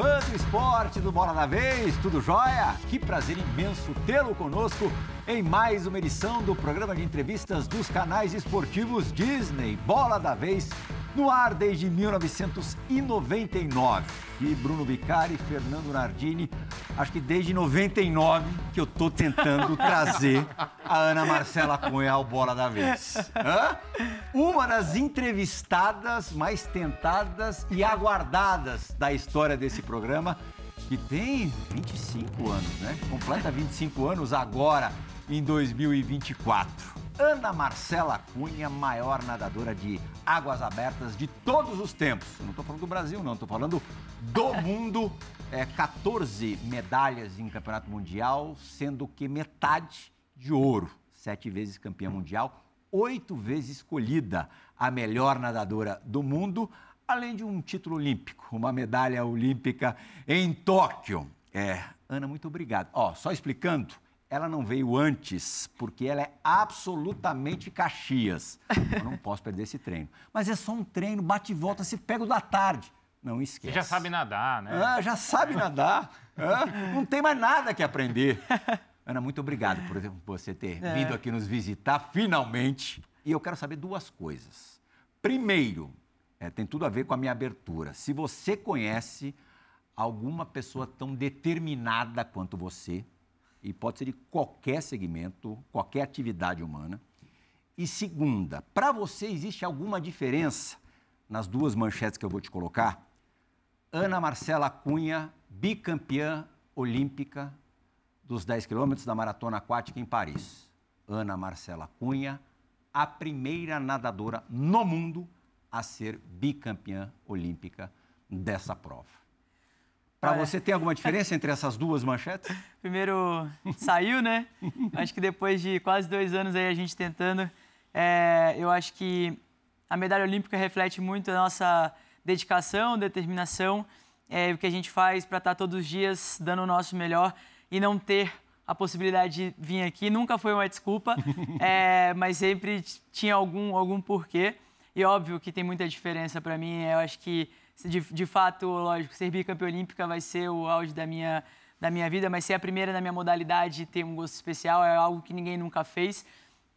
Fã do esporte do Bola da Vez, tudo jóia? Que prazer imenso tê-lo conosco em mais uma edição do programa de entrevistas dos canais esportivos Disney Bola da Vez, no ar desde 1999. E Bruno Vicari e Fernando Nardini, acho que desde 99 que eu tô tentando trazer a Ana Marcela Cunha ao Bola da Vez. Hã? Uma das entrevistadas mais tentadas e aguardadas da história desse programa, que tem 25 anos, né? Completa 25 anos agora, em 2024. Ana Marcela Cunha, maior nadadora de águas abertas de todos os tempos. Eu não estou falando do Brasil, não, estou falando do mundo. É, 14 medalhas em campeonato mundial, sendo que metade de ouro. Sete vezes campeã mundial, oito vezes escolhida a melhor nadadora do mundo, além de um título olímpico, uma medalha olímpica em Tóquio. É, Ana, muito obrigado. Ó, só explicando, ela não veio antes, porque ela é absolutamente Caxias. Eu não posso perder esse treino. Mas é só um treino, bate e volta, se pega o da tarde. Não esquece. Você já sabe nadar, né? Ah, já sabe nadar. Ah, não tem mais nada que aprender. Ana, muito obrigado por você ter É. vindo aqui nos visitar, finalmente. E eu quero saber duas coisas. Primeiro, é, tem tudo a ver com a minha abertura. Se você conhece alguma pessoa tão determinada quanto você, e pode ser de qualquer segmento, qualquer atividade humana. E segunda, para você existe alguma diferença nas duas manchetes que eu vou te colocar? Ana Marcela Cunha, bicampeã olímpica dos 10 quilômetros da maratona aquática em Paris. Ana Marcela Cunha, a primeira nadadora no mundo a ser bicampeã olímpica dessa prova. Para você, tem alguma diferença entre essas duas manchetes? Primeiro saiu, né? Acho que depois de quase dois anos aí a gente tentando, é, eu acho que a medalha olímpica reflete muito a nossa dedicação, determinação, é, o que a gente faz para estar todos os dias dando o nosso melhor e não ter a possibilidade de vir aqui. Nunca foi uma desculpa, é, mas sempre tinha algum, algum porquê. E óbvio que tem muita diferença para mim. Eu acho que, de, de fato, lógico, ser bicampeã olímpica vai ser o auge da minha, da minha vida, mas ser a primeira na minha modalidade tem um gosto especial, é algo que ninguém nunca fez.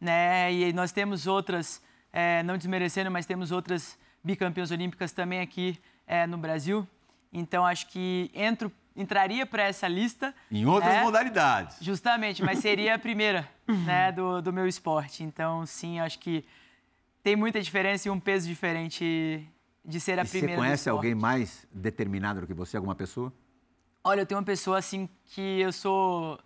Né? E nós temos outras, é, não desmerecendo, mas temos outras bicampeãs olímpicas também aqui é, no Brasil. Então, acho que entro, entraria para essa lista. Em outras né? modalidades. Justamente, mas seria a primeira né, do, do meu esporte. Então, sim, acho que tem muita diferença e um peso diferente de ser a E você primeira. do conhece alguém mais determinado do que você, alguma pessoa? Olha, eu tenho uma pessoa assim que eu sou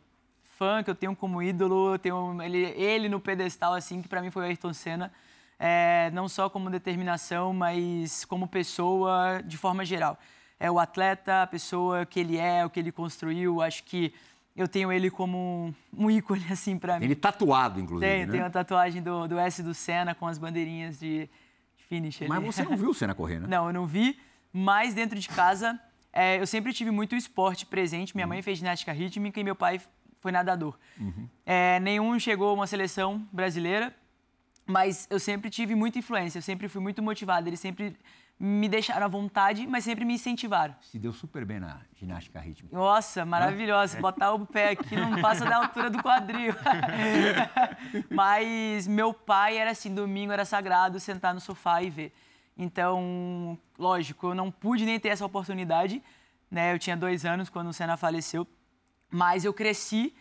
fã, que eu tenho como ídolo, eu tenho ele, ele no pedestal assim que para mim foi o Ayrton Senna, é, não só como determinação, mas como pessoa de forma geral. É o atleta, a pessoa que ele é, o que ele construiu. Acho que eu tenho ele como um ícone assim para mim. Ele tatuado, inclusive, Tenho, né? tenho uma tatuagem do, do S do Senna com as bandeirinhas de, de finish. Mas ali. você não viu o Senna correr, né? Não, eu não vi, mas dentro de casa é, eu sempre tive muito esporte presente. Minha mãe fez ginástica rítmica e meu pai foi nadador. É, nenhum chegou a uma seleção brasileira, mas eu sempre tive muita influência, eu sempre fui muito motivado. Eles sempre me deixaram à vontade, mas sempre me incentivaram. Se deu super bem na ginástica rítmica. Nossa, maravilhosa. Botar o pé aqui não passa da altura do quadril. Mas meu pai era assim, domingo era sagrado sentar no sofá e ver. Então, lógico, eu não pude nem ter essa oportunidade. Né? Eu tinha dois anos quando o Senna faleceu. Mas eu cresci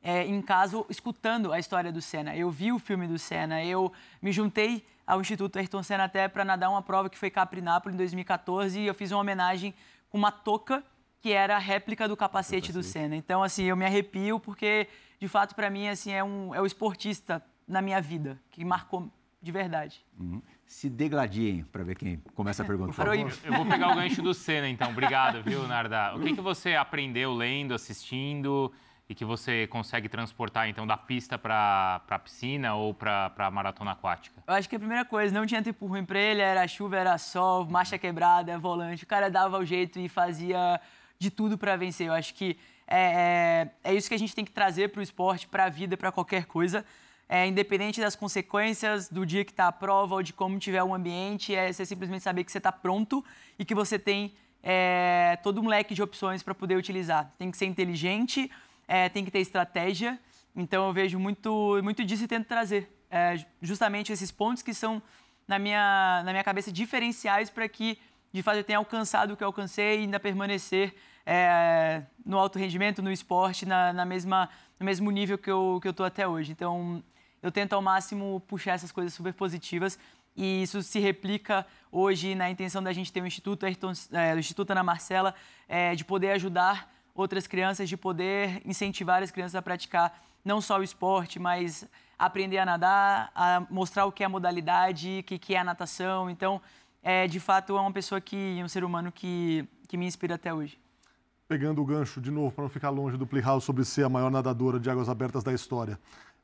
é, em casa escutando a história do Senna. Eu vi o filme do Senna. Eu me juntei ao Instituto Ayrton Senna até para nadar uma prova que foi Capri Nápoles em 2014 e eu fiz uma homenagem com uma touca que era a réplica do capacete, do Senna. Então, assim, eu me arrepio porque, de fato, para mim, assim, é, um, é o esportista na minha vida que marcou de verdade. Uhum. Se degladiem para ver quem começa a pergunta. Por favor. Eu vou pegar o gancho do Senna, então. Obrigado, viu, Narda? O que, que você aprendeu lendo, assistindo e que você consegue transportar, então, da pista para a piscina ou para a maratona aquática? Eu acho que a primeira coisa, não tinha tempo ruim pra ele, era chuva, era sol, marcha quebrada, volante. O cara dava o jeito e fazia de tudo para vencer. Eu acho que é, é, é isso que a gente tem que trazer para o esporte, para a vida, para qualquer coisa. É, independente das consequências do dia que está a prova ou de como tiver o ambiente, é você simplesmente saber que você está pronto e que você tem é, todo um leque de opções para poder utilizar. Tem que ser inteligente, é, tem que ter estratégia. Então eu vejo muito, muito disso e tento trazer é, justamente esses pontos que são na minha, na minha cabeça diferenciais para que de fato eu tenha alcançado o que eu alcancei e ainda permanecer é, no alto rendimento, no esporte, na, na, mesma, no mesmo nível que eu estou que eu até hoje. Então eu tento ao máximo puxar essas coisas super positivas e isso se replica hoje na intenção da gente ter um Instituto, Ayrton, é, o Instituto Ana Marcela, é, de poder ajudar outras crianças, de poder incentivar as crianças a praticar não só o esporte, mas aprender a nadar, a mostrar o que é a modalidade, o que, é a natação. Então, é, de fato, é uma pessoa que, um ser humano que, que me inspira até hoje. Pegando o gancho de novo, para não ficar longe do Playhouse sobre ser a maior nadadora de águas abertas da história.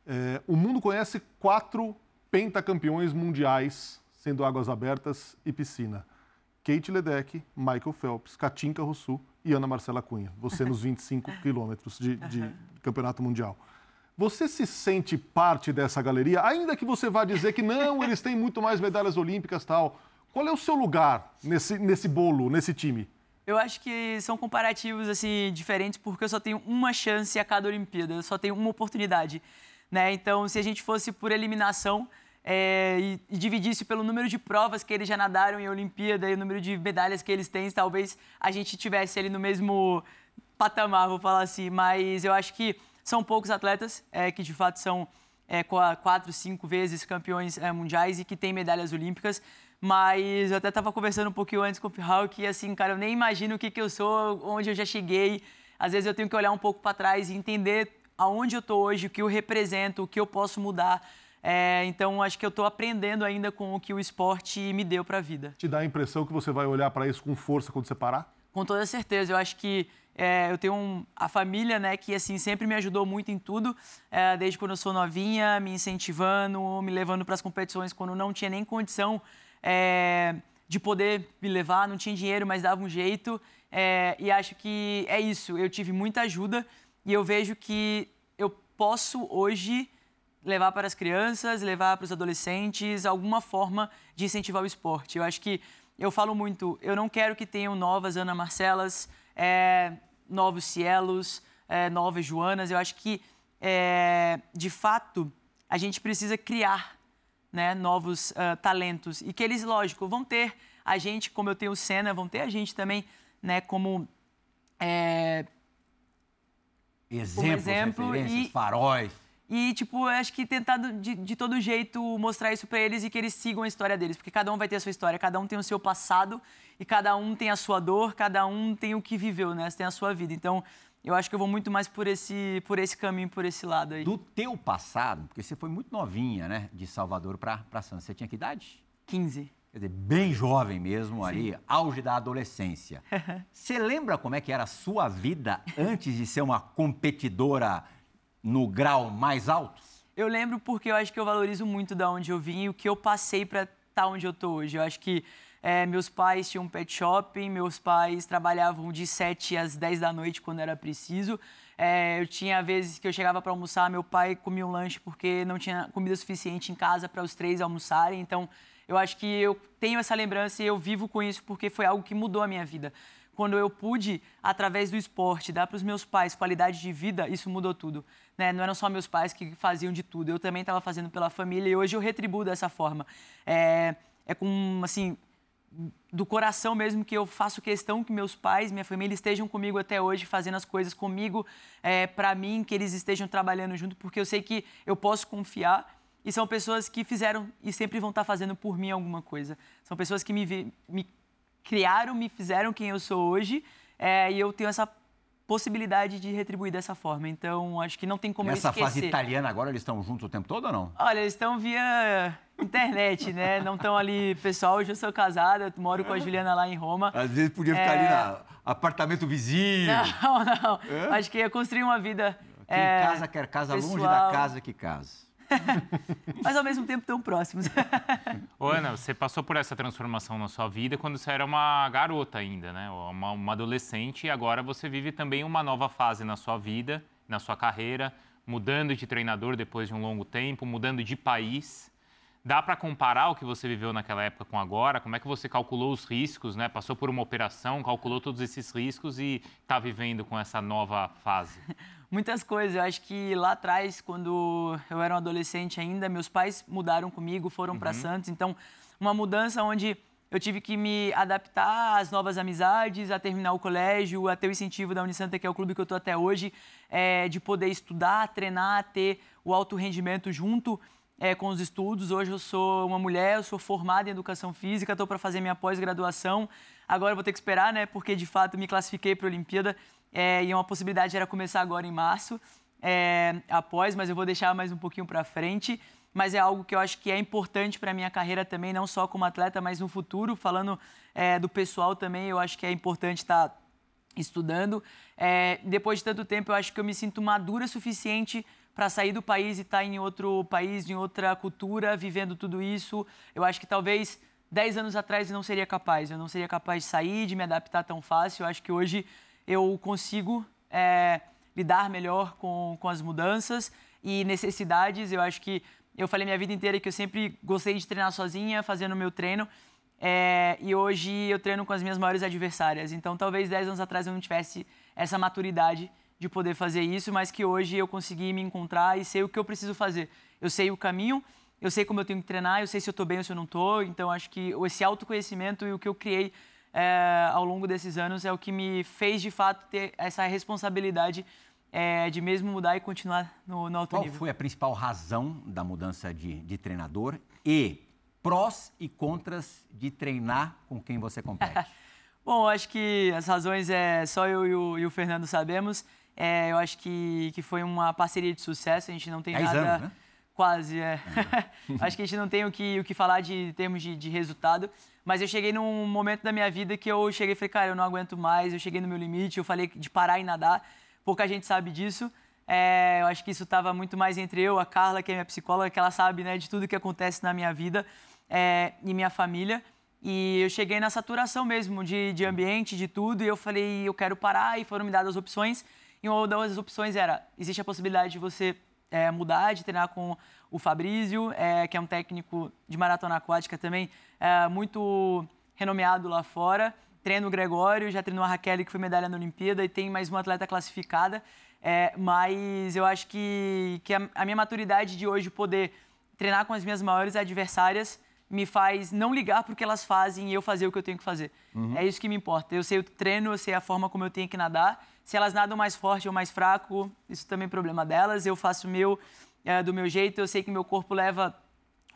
É, o mundo conhece quatro pentacampeões mundiais, sendo águas abertas e piscina. Kate Ledeck, Michael Phelps, Katinka Rossu e Ana Marcela Cunha. Você nos 25 quilômetros de, de campeonato mundial. Você se sente parte dessa galeria, ainda que você vá dizer que não, eles têm muito mais medalhas olímpicas tal. Qual é o seu lugar nesse, nesse bolo, nesse time? Eu acho que são comparativos assim diferentes porque eu só tenho uma chance a cada Olimpíada, eu só tenho uma oportunidade, né? Então, se a gente fosse por eliminação é, e, e dividisse pelo número de provas que eles já nadaram em Olimpíada e o número de medalhas que eles têm, talvez a gente tivesse ali no mesmo patamar, vou falar assim. Mas eu acho que são poucos atletas é, que de fato são é, quatro, cinco vezes campeões é, mundiais e que têm medalhas olímpicas. Mas eu até estava conversando um pouquinho antes com o Pirral que, assim, cara, eu nem imagino o que, que eu sou, onde eu já cheguei. Às vezes eu tenho que olhar um pouco para trás e entender aonde eu estou hoje, o que eu represento, o que eu posso mudar. É, então, acho que eu estou aprendendo ainda com o que o esporte me deu para a vida. Te dá a impressão que você vai olhar para isso com força quando você parar? Com toda certeza. Eu acho que é, eu tenho um, a família, né, que assim sempre me ajudou muito em tudo, é, desde quando eu sou novinha, me incentivando, me levando para as competições quando não tinha nem condição é, de poder me levar, não tinha dinheiro, mas dava um jeito. É, e acho que é isso. Eu tive muita ajuda e eu vejo que eu posso hoje levar para as crianças, levar para os adolescentes alguma forma de incentivar o esporte. Eu acho que eu falo muito, eu não quero que tenham novas Ana Marcelas, é, novos Cielos, é, novas Joanas. Eu acho que, é, de fato, a gente precisa criar né, novos uh, talentos e que eles, lógico, vão ter a gente, como eu tenho o Senna, vão ter a gente também, né, como é, exemplos, como exemplo e faróis. E, tipo, acho que tentar de, de todo jeito mostrar isso para eles e que eles sigam a história deles. Porque cada um vai ter a sua história, cada um tem o seu passado e cada um tem a sua dor, cada um tem o que viveu, né? Você tem a sua vida. Então, eu acho que eu vou muito mais por esse, por esse caminho, por esse lado aí. Do teu passado, porque você foi muito novinha, né? De Salvador para Santos. Você tinha que idade? 15. Quer dizer, bem jovem mesmo, Sim. ali, auge da adolescência. Você lembra como é que era a sua vida antes de ser uma competidora no grau mais alto? Eu lembro porque eu acho que eu valorizo muito da onde eu vim e o que eu passei para estar tá onde eu tô hoje. Eu acho que é, meus pais tinham um pet shopping, meus pais trabalhavam de 7 às 10 da noite quando era preciso. É, eu tinha vezes que eu chegava para almoçar, meu pai comia um lanche porque não tinha comida suficiente em casa para os três almoçarem. Então, eu acho que eu tenho essa lembrança e eu vivo com isso porque foi algo que mudou a minha vida quando eu pude, através do esporte, dar para os meus pais qualidade de vida, isso mudou tudo. Né? Não eram só meus pais que faziam de tudo, eu também estava fazendo pela família e hoje eu retribuo dessa forma. É, é com, assim, do coração mesmo que eu faço questão que meus pais, minha família estejam comigo até hoje, fazendo as coisas comigo, é, para mim, que eles estejam trabalhando junto, porque eu sei que eu posso confiar e são pessoas que fizeram e sempre vão estar tá fazendo por mim alguma coisa. São pessoas que me, me criaram, me fizeram quem eu sou hoje, é, e eu tenho essa possibilidade de retribuir dessa forma. Então, acho que não tem como Nessa esquecer. fase italiana agora, eles estão juntos o tempo todo ou não? Olha, eles estão via internet, né? Não estão ali... Pessoal, hoje eu sou casada, moro com a Juliana lá em Roma. Às vezes podia ficar é... ali no apartamento vizinho. Não, não. É? Acho que ia construir uma vida Quem é... casa quer casa pessoal... longe da casa que casa. mas ao mesmo tempo tão próximos. Ô, Ana, você passou por essa transformação na sua vida quando você era uma garota ainda, né? Uma, uma adolescente, e agora você vive também uma nova fase na sua vida, na sua carreira, mudando de treinador depois de um longo tempo, mudando de país. Dá para comparar o que você viveu naquela época com agora? Como é que você calculou os riscos, né? Passou por uma operação, calculou todos esses riscos e está vivendo com essa nova fase? Muitas coisas. Eu acho que lá atrás, quando eu era um adolescente ainda, meus pais mudaram comigo, foram para Santos. Então, uma mudança onde eu tive que me adaptar às novas amizades, a terminar o colégio, a ter o incentivo da Unisanta, que é o clube que eu estou até hoje, é, de poder estudar, treinar, ter o alto rendimento junto é, com os estudos. Hoje eu sou uma mulher, eu sou formada em educação física, estou para fazer minha pós-graduação. Agora vou ter que esperar, né? Porque de fato me classifiquei para a Olimpíada é, e uma possibilidade era começar agora em março, é, após, mas eu vou deixar mais um pouquinho para frente. Mas é algo que eu acho que é importante para minha carreira também, não só como atleta, mas no futuro. Falando é, do pessoal também, eu acho que é importante estar tá estudando. É, depois de tanto tempo, eu acho que eu me sinto madura o suficiente para sair do país e estar tá em outro país, em outra cultura, vivendo tudo isso. Eu acho que talvez 10 anos atrás eu não seria capaz. Eu não seria capaz de sair, de me adaptar tão fácil. Eu acho que hoje eu consigo é, lidar melhor com, com as mudanças e necessidades. Eu acho que eu falei minha vida inteira que eu sempre gostei de treinar sozinha, fazendo o meu treino. É, e hoje eu treino com as minhas maiores adversárias. Então, talvez 10 anos atrás eu não tivesse essa maturidade de poder fazer isso, mas que hoje eu consegui me encontrar e sei o que eu preciso fazer. Eu sei o caminho, eu sei como eu tenho que treinar, eu sei se eu estou bem ou se eu não estou. Então, acho que esse autoconhecimento e o que eu criei é, ao longo desses anos é o que me fez, de fato, ter essa responsabilidade é, de mesmo mudar e continuar no, no alto Qual nível. Qual foi a principal razão da mudança de, de treinador e prós e contras de treinar com quem você compete? Bom, acho que as razões é só eu e o, e o Fernando sabemos. É, eu acho que, que foi uma parceria de sucesso, a gente não tem Dez nada. Anos, né? Quase, é. acho que a gente não tem o que, o que falar de termos de, de resultado. Mas eu cheguei num momento da minha vida que eu cheguei e falei, cara, eu não aguento mais, eu cheguei no meu limite, eu falei de parar e nadar. Pouca gente sabe disso. É, eu acho que isso estava muito mais entre eu, a Carla, que é minha psicóloga, que ela sabe né, de tudo que acontece na minha vida é, e minha família. E eu cheguei na saturação mesmo de, de ambiente, de tudo, e eu falei, eu quero parar, e foram me dadas opções. E uma das opções era: existe a possibilidade de você é, mudar, de treinar com o Fabrício, é, que é um técnico de maratona aquática também, é, muito renomeado lá fora. Treino o Gregório, já treinou a Raquel, que foi medalha na Olimpíada, e tem mais uma atleta classificada. É, mas eu acho que, que a, a minha maturidade de hoje poder treinar com as minhas maiores adversárias me faz não ligar porque elas fazem e eu fazer o que eu tenho que fazer. Uhum. É isso que me importa. Eu sei o treino, eu sei a forma como eu tenho que nadar se elas nadam mais forte ou mais fraco, isso também é problema delas. Eu faço o meu é, do meu jeito. Eu sei que meu corpo leva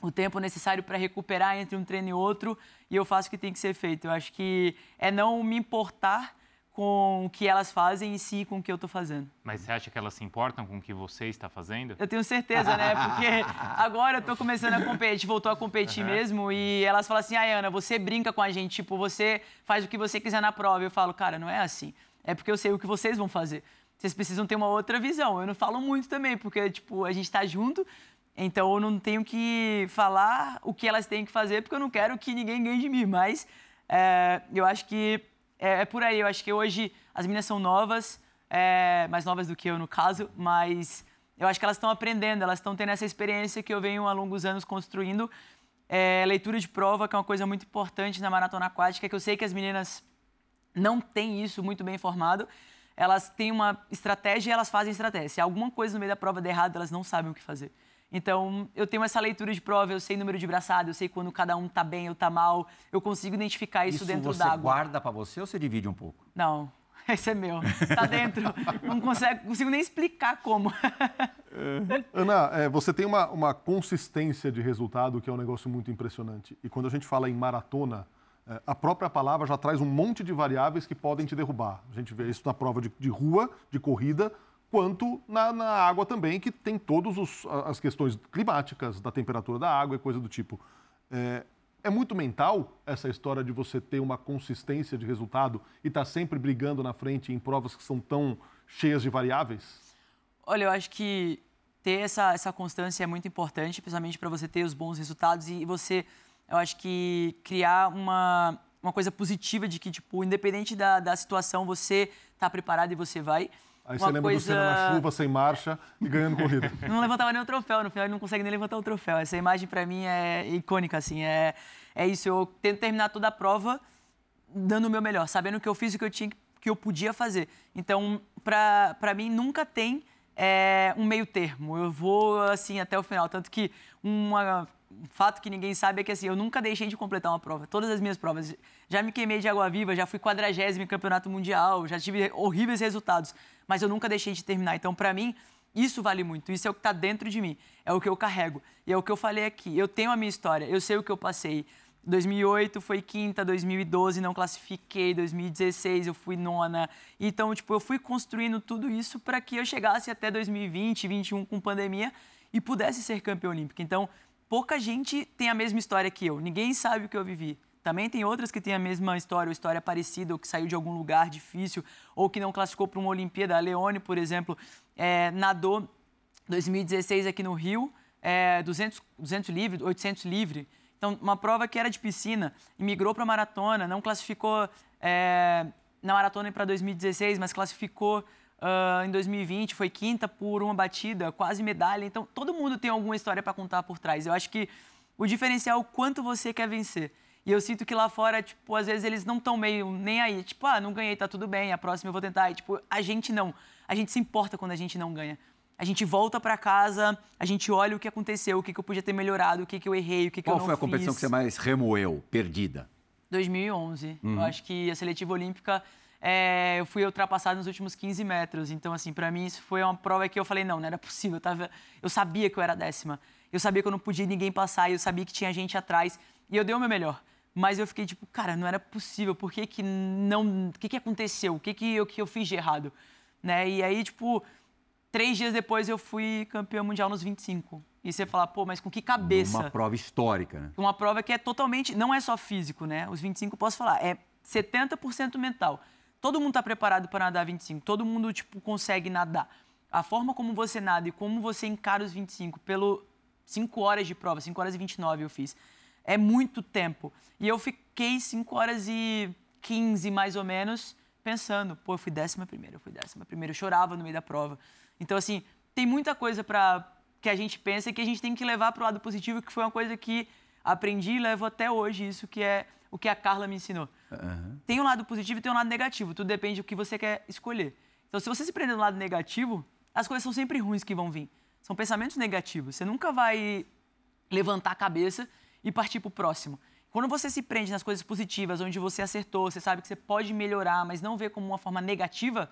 o tempo necessário para recuperar entre um treino e outro e eu faço o que tem que ser feito. Eu acho que é não me importar com o que elas fazem e sim com o que eu estou fazendo. Mas você acha que elas se importam com o que você está fazendo? Eu tenho certeza, né? Porque agora eu estou começando a competir, a gente voltou a competir uhum. mesmo e elas falam assim, ai Ana, você brinca com a gente, tipo, você faz o que você quiser na prova. Eu falo, cara, não é assim é porque eu sei o que vocês vão fazer. Vocês precisam ter uma outra visão. Eu não falo muito também, porque, tipo, a gente está junto, então eu não tenho que falar o que elas têm que fazer, porque eu não quero que ninguém ganhe de mim. Mas é, eu acho que é, é, por aí. Eu acho que hoje as meninas são novas, é, mais novas do que eu, no caso, mas eu acho que elas estão aprendendo, elas estão tendo essa experiência que eu venho há longos anos construindo. É, leitura de prova, que é uma coisa muito importante na maratona aquática, que eu sei que as meninas não tem isso muito bem formado. Elas têm uma estratégia e elas fazem estratégia. Se alguma coisa no meio da prova der errado, elas não sabem o que fazer. Então, eu tenho essa leitura de prova, eu sei número de braçada, eu sei quando cada um tá bem ou tá mal, eu consigo identificar isso, isso dentro d'água. Você guarda para você ou você divide um pouco? Não, esse é meu. Tá dentro. não consegue, consigo nem explicar como. Ana, é, você tem uma, uma consistência de resultado que é um negócio muito impressionante. E quando a gente fala em maratona, é, a própria palavra já traz um monte de variáveis que podem te derrubar. A gente vê isso na prova de, de rua, de corrida, quanto na, na, água também, que tem todas as questões climáticas, da temperatura da água e coisa do tipo. É, é, muito mental essa história de você ter uma consistência de resultado e estar tá sempre brigando na frente em provas que são tão cheias de variáveis? Olha, eu acho que ter essa, essa constância é muito importante, principalmente para você ter os bons resultados e você eu acho que criar uma, uma coisa positiva de que, tipo, independente da, da situação, você está preparado e você vai. Aí você lembra coisa... do Senna na chuva, sem marcha e ganhando corrida. não levantava nem o troféu, no final ele não consegue nem levantar o troféu. Essa imagem para mim é icônica, assim, é, é isso. Eu tento terminar toda a prova dando o meu melhor, sabendo que eu fiz o que eu tinha que eu podia fazer. Então, para mim, nunca tem é, um meio termo. Eu vou, assim, até o final. Tanto que uma, um fato que ninguém sabe é que, assim, eu nunca deixei de completar uma prova. Todas as minhas provas. Já me queimei de água viva, já fui quadragésimo em campeonato mundial, já tive horríveis resultados. Mas eu nunca deixei de terminar. Então, para mim, isso vale muito. Isso é o que está dentro de mim. É o que eu carrego. E é o que eu falei aqui. Eu tenho a minha história. Eu sei o que eu passei. 2008 foi quinta, 2012 não classifiquei, 2016 eu fui nona. Então, tipo, eu fui construindo tudo isso para que eu chegasse até 2020, 2021 com pandemia e pudesse ser campeão olímpico. Então, pouca gente tem a mesma história que eu. Ninguém sabe o que eu vivi. Também tem outras que têm a mesma história, ou história parecida, ou que saiu de algum lugar difícil, ou que não classificou para uma Olimpíada. A Leone, por exemplo, é, nadou 2016 aqui no Rio, é, 200, 200 livre, 800 livre. Então, uma prova que era de piscina migrou para maratona, não classificou é, na maratona para 2016, mas classificou uh, em 2020, foi quinta por uma batida, quase medalha. Então, todo mundo tem alguma história para contar por trás. Eu acho que o diferencial é o quanto você quer vencer. E eu sinto que lá fora, tipo, às vezes eles não estão meio nem aí. Tipo, ah, não ganhei, tá tudo bem, a próxima eu vou tentar. E, tipo, a gente não. A gente se importa quando a gente não ganha. A gente volta para casa, a gente olha o que aconteceu, o que, que eu podia ter melhorado, o que, que eu errei, o que, que eu não fiz. Qual foi a competição fiz. que você mais remoeu, perdida? 2011. Uhum. Eu acho que a seletiva olímpica, é, eu fui ultrapassado nos últimos 15 metros. Então, assim, para mim isso foi uma prova que eu falei, não, não era possível. Eu, tava, eu sabia que eu era décima. Eu sabia que eu não podia ninguém passar, eu sabia que tinha gente atrás. E eu dei o meu melhor. Mas eu fiquei tipo, cara, não era possível. Por que que não... O que que aconteceu? O que que eu, que eu fiz de errado? Né? E aí, tipo Três dias depois eu fui campeão mundial nos 25. E você fala, pô, mas com que cabeça? Uma prova histórica, né? Uma prova que é totalmente. Não é só físico, né? Os 25, posso falar, é 70% mental. Todo mundo está preparado para nadar 25. Todo mundo, tipo, consegue nadar. A forma como você nada e como você encara os 25, pelo 5 horas de prova, 5 horas e 29 eu fiz, é muito tempo. E eu fiquei 5 horas e 15, mais ou menos, pensando, pô, eu fui décima primeira, eu fui décima primeira. Eu chorava no meio da prova. Então, assim, tem muita coisa para que a gente pensa e que a gente tem que levar para o lado positivo, que foi uma coisa que aprendi e levo até hoje, isso que é o que a Carla me ensinou. Uhum. Tem um lado positivo e tem um lado negativo, tudo depende do que você quer escolher. Então, se você se prender no lado negativo, as coisas são sempre ruins que vão vir. São pensamentos negativos. Você nunca vai levantar a cabeça e partir para o próximo. Quando você se prende nas coisas positivas, onde você acertou, você sabe que você pode melhorar, mas não vê como uma forma negativa,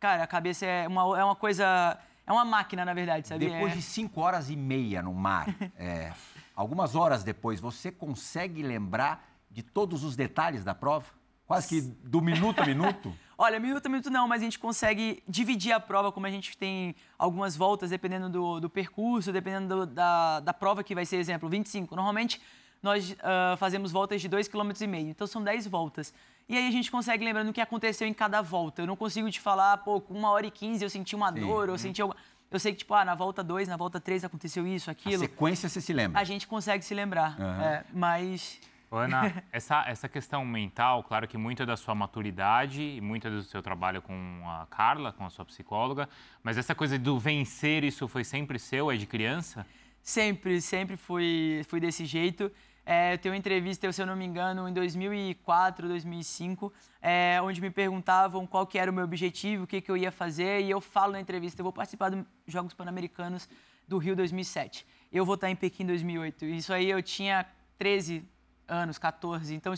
Cara, a cabeça é uma, é uma coisa. É uma máquina, na verdade, sabia? Depois é... de cinco horas e meia no mar, é, algumas horas depois, você consegue lembrar de todos os detalhes da prova? Quase que do minuto a minuto? Olha, minuto a minuto não, mas a gente consegue dividir a prova, como a gente tem algumas voltas, dependendo do, do percurso, dependendo do, da, da prova que vai ser, exemplo, 25. Normalmente, nós uh, fazemos voltas de 2,5 km, então são 10 voltas. E aí a gente consegue lembrando o que aconteceu em cada volta. Eu não consigo te falar, pô, com uma hora e quinze eu senti uma Sim. dor, eu uhum. senti alguma... Eu sei que, tipo, ah, na volta 2, na volta 3 aconteceu isso, aquilo. A sequência você se lembra? A gente consegue se lembrar, uhum. é, mas... Ana, essa, essa questão mental, claro que muita da sua maturidade e muita do seu trabalho com a Carla, com a sua psicóloga, mas essa coisa do vencer, isso foi sempre seu, é de criança? Sempre, sempre fui, fui desse jeito. É, eu tenho uma entrevista, se eu não me engano, em 2004, 2005, é, onde me perguntavam qual que era o meu objetivo, o que, que eu ia fazer, e eu falo na entrevista, eu vou participar dos Jogos Pan-Americanos do Rio 2007. Eu vou estar em Pequim 2008. Isso aí eu tinha 13 anos, 14. Então,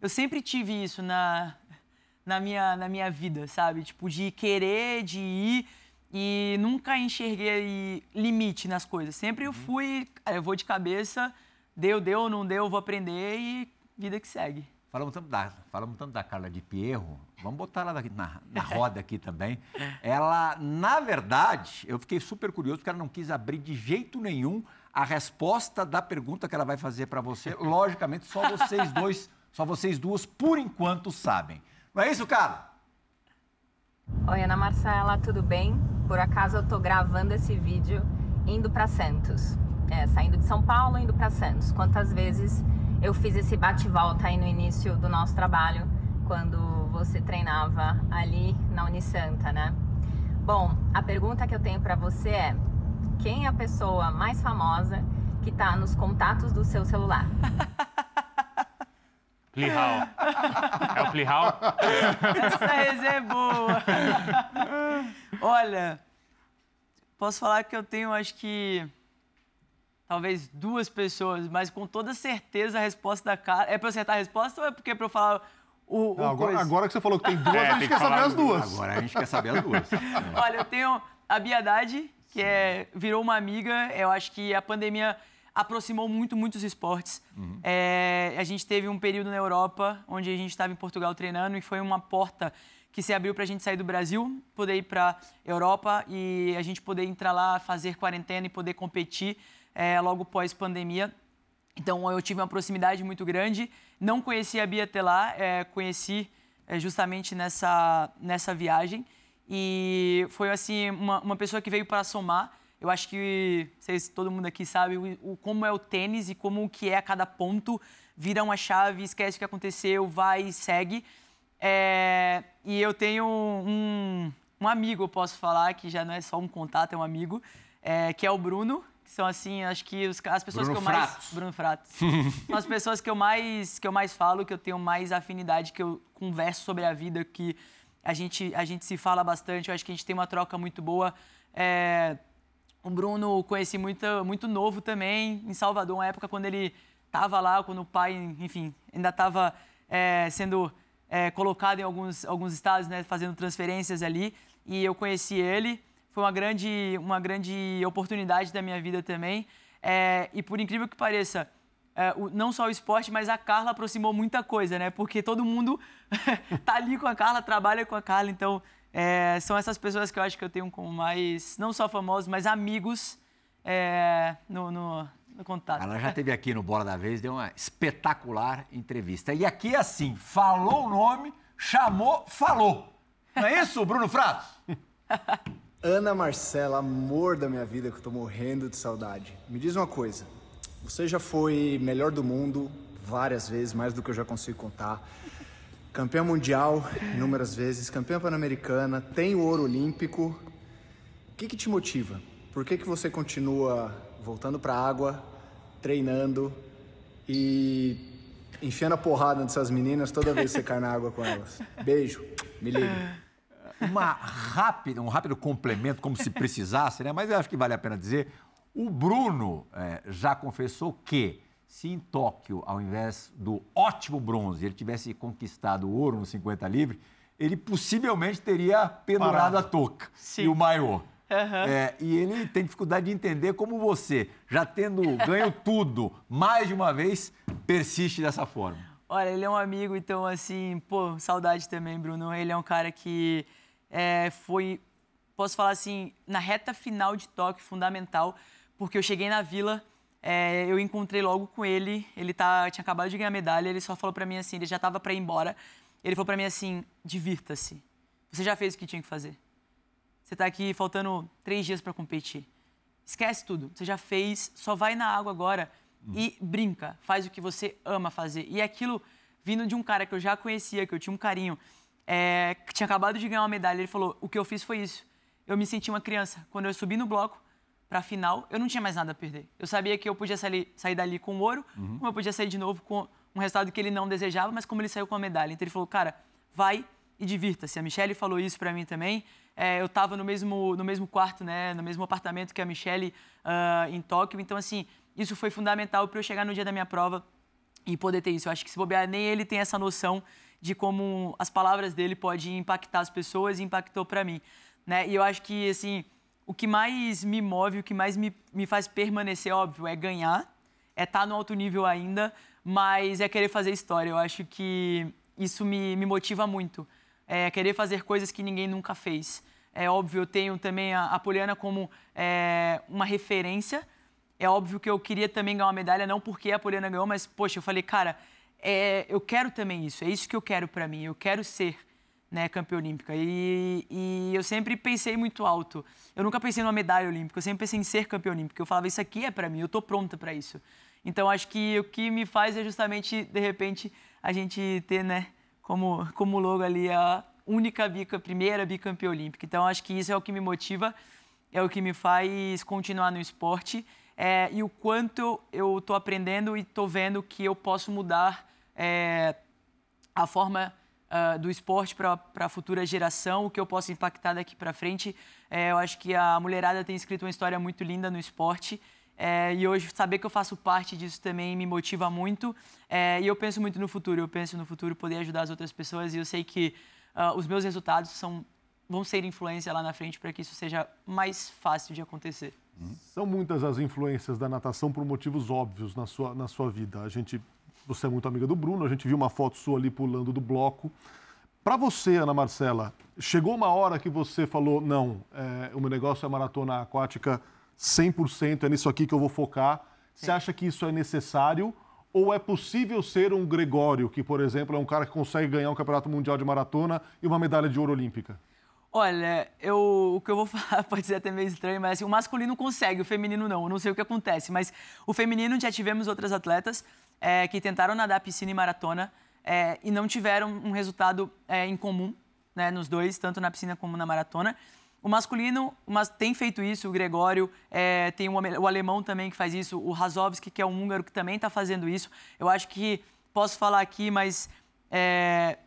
eu sempre tive isso na, na, minha, na minha vida, sabe? Tipo, de querer, de ir e nunca enxerguei limite nas coisas. Sempre eu uhum. fui, eu vou de cabeça deu, deu, não deu, vou aprender e vida que segue. Falamos tanto da, falamos tanto da Carla de Pierro, vamos botar ela na, na roda aqui também. Ela, na verdade, eu fiquei super curioso porque ela não quis abrir de jeito nenhum a resposta da pergunta que ela vai fazer para você. Logicamente, só vocês dois, só vocês duas, por enquanto, sabem. Não é isso, Carla? Oi, Ana Marcela, tudo bem? Por acaso eu estou gravando esse vídeo indo para Santos é, saindo de São Paulo indo para Santos. Quantas vezes eu fiz esse bate-volta aí no início do nosso trabalho, quando você treinava ali na Unisanta, né? Bom, a pergunta que eu tenho para você é: quem é a pessoa mais famosa que está nos contatos do seu celular? Plihal. É o Plihal? Essa resenha é boa. Olha, posso falar que eu tenho, acho que, talvez duas pessoas, mas com toda certeza a resposta da cara... É pra eu acertar a resposta ou é porque é pra eu falar o, o Não, agora, agora que você falou que tem duas, É, a gente que quer saber as duas. Agora a gente quer saber as duas. Olha, eu tenho a Biadade, que é, virou uma amiga. Eu acho que a pandemia aproximou muito, muitos esportes. É, a gente teve um período na Europa, onde a gente estava em Portugal treinando, e foi uma porta que se abriu para a gente sair do Brasil, poder ir para Europa e a gente poder entrar lá, fazer quarentena e poder competir é, logo pós-pandemia. Então eu tive uma proximidade muito grande. Não conhecia a Bia até lá, é, conheci é, justamente nessa, nessa viagem. E foi assim uma, uma pessoa que veio para somar. Eu acho que vocês, todo mundo aqui sabe o, o- como é o tênis e como o que é a cada ponto. Vira uma chave, esquece o que aconteceu, vai e segue. É, e eu tenho um, um amigo, eu posso falar, que já não é só um contato, é um amigo, é, que é o Bruno. Que são assim, acho que os, as pessoas Bruno que eu mais. Fratos. Bruno Fratos. são as pessoas que eu mais que eu mais falo, que eu tenho mais afinidade, que eu converso sobre a vida, que a gente a gente se fala bastante. Eu acho que a gente tem uma troca muito boa. É, o Bruno conheci muito muito novo também em Salvador, uma época quando ele estava lá, quando o pai, enfim, ainda estava sendo é, colocado em alguns alguns estados, né, fazendo transferências ali. E eu conheci ele. Foi uma grande uma grande oportunidade da minha vida também. É, e por incrível que pareça, é, o- não só o esporte, mas a Carla aproximou muita coisa, né? Porque todo mundo tá ali com a Carla, trabalha com a Carla, então é, são essas pessoas que eu acho que eu tenho como mais, não só famosos, mas amigos é, no, no, no contato. Ela já esteve aqui no Bola da Vez, deu uma espetacular entrevista. E aqui, assim, falou o nome, chamou, falou. Não é isso, Bruno Fratos? Ana Marcela, amor da minha vida, que eu tô morrendo de saudade. Me diz uma coisa. Você já foi melhor do mundo várias vezes, mais do que eu já consigo contar. Campeã mundial inúmeras vezes, campeã pan-americana, tem o ouro olímpico. O que, que te motiva? Por que, que você continua voltando pra água, treinando e enfiando a porrada nessas meninas toda vez que você cai na água com elas? Beijo, me liga. Uma rápida, um rápido complemento, como se precisasse, né? Mas eu acho que vale a pena dizer. O Bruno eh, já confessou que se em Tóquio, ao invés do ótimo bronze, ele tivesse conquistado o ouro no 50 livre, ele possivelmente teria pendurado Parado. a touca Sim. e o maiô. É, e ele tem dificuldade de entender como você, já tendo ganho tudo mais de uma vez, persiste dessa forma. Olha, ele é um amigo, então, assim, pô, saudade também, Bruno. Ele é um cara que é, foi, posso falar assim, na reta final de toque, fundamental, porque eu cheguei na vila, é, eu encontrei logo com ele, ele tá, tinha acabado de ganhar medalha, ele só falou pra mim assim, ele já tava pra ir embora, ele falou pra mim assim, divirta-se, você já fez o que tinha que fazer. Você tá aqui faltando três dias pra competir. Esquece tudo. Você já fez, só vai na água agora e brinca. Faz o que você ama fazer. E aquilo vindo de um cara que eu já conhecia, que eu tinha um carinho, é, que tinha acabado de ganhar uma medalha. Ele falou: o que eu fiz foi isso. Eu me senti uma criança. Quando eu subi no bloco pra final, eu não tinha mais nada a perder. Eu sabia que eu podia sair, sair dali com ouro, como eu podia sair de novo com um resultado que ele não desejava, mas como ele saiu com a medalha. Então ele falou: cara, vai e divirta-se. A Michelle falou isso pra mim também. É, eu estava no mesmo, no mesmo quarto, né, no mesmo apartamento que a Michelle ah, em Tóquio. Então, assim, isso foi fundamental para eu chegar no dia da minha prova e poder ter isso. Eu acho que se bobear, nem ele tem essa noção de como as palavras dele podem impactar as pessoas e impactou para mim. Né? E eu acho que, assim, o que mais me move, o que mais me, me faz permanecer, óbvio, é ganhar, é estar no alto nível ainda, mas é querer fazer história. Eu acho que isso me, me motiva muito. É querer fazer coisas que ninguém nunca fez. É óbvio, eu tenho também a, a Poliana como é, uma referência. É óbvio que eu queria também ganhar uma medalha, não porque a Poliana ganhou, mas, poxa, eu falei, cara, é, eu quero também isso, é isso que eu quero para mim, eu quero ser né, campeã olímpica. E, e eu sempre pensei muito alto. Eu nunca pensei numa medalha olímpica, eu sempre pensei em ser campeã olímpica. Eu falava, isso aqui é para mim, eu tô pronta para isso. Então, acho que o que me faz é justamente, de repente, a gente ter, né, como, como logo ali a única bica, primeira bicampeã olímpica. Então, acho que isso é o que me motiva, é o que me faz continuar no esporte é, e o quanto eu estou aprendendo e estou vendo que eu posso mudar é, a forma uh, do esporte para a futura geração, o que eu posso impactar daqui para frente. É, eu acho que a mulherada tem escrito uma história muito linda no esporte. É, e hoje saber que eu faço parte disso também me motiva muito. É, e eu penso muito no futuro. Eu penso no futuro poder ajudar as outras pessoas. E eu sei que uh, os meus resultados são, vão ser influência lá na frente para que isso seja mais fácil de acontecer. São muitas as influências da natação por motivos óbvios na sua, na sua vida. A gente, você é muito amiga do Bruno, a gente viu uma foto sua ali pulando do bloco. Para você, Ana Marcela, chegou uma hora que você falou: não, é, o meu negócio é maratona aquática 100%, é nisso aqui que eu vou focar. Você acha que isso é necessário? Ou é possível ser um Gregório, que, por exemplo, é um cara que consegue ganhar um campeonato mundial de maratona e uma medalha de ouro olímpica? Olha, eu, o que eu vou falar pode ser até meio estranho, mas assim, o masculino consegue, o feminino não. Eu não sei o que acontece, mas o feminino já tivemos outras atletas é, que tentaram nadar piscina e maratona é, e não tiveram um resultado é, em comum né, nos dois, tanto na piscina como na maratona. O masculino mas tem feito isso, o Gregório, é, tem o, o, alemão também que faz isso, o Razovski, que é um húngaro, que também está fazendo isso. Eu acho que posso falar aqui, mas é,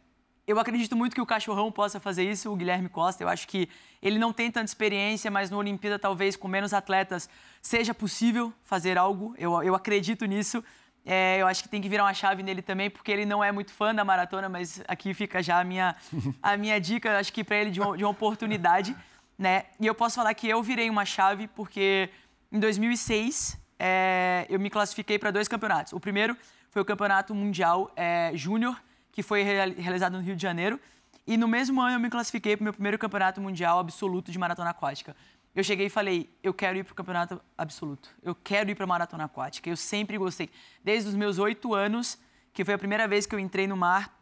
eu acredito muito que o Cachorrão possa fazer isso, o Guilherme Costa. Eu acho que ele não tem tanta experiência, mas no Olimpíada, talvez com menos atletas, seja possível fazer algo. Eu, eu acredito nisso. É, eu acho que tem que virar uma chave nele também, porque ele não é muito fã da maratona, mas aqui fica já a minha, a minha dica, acho que para ele de uma, de uma oportunidade. Né? E eu posso falar que eu virei uma chave porque em 2006 é, eu me classifiquei para dois campeonatos. O primeiro foi o Campeonato Mundial é, Júnior que foi realizado no Rio de Janeiro. E no mesmo ano eu me classifiquei para o meu primeiro campeonato mundial absoluto de maratona aquática. Eu cheguei e falei, eu quero ir para o campeonato absoluto. Eu quero ir para a maratona aquática. Eu sempre gostei. Desde os meus oito anos, que foi a primeira vez que eu entrei no mar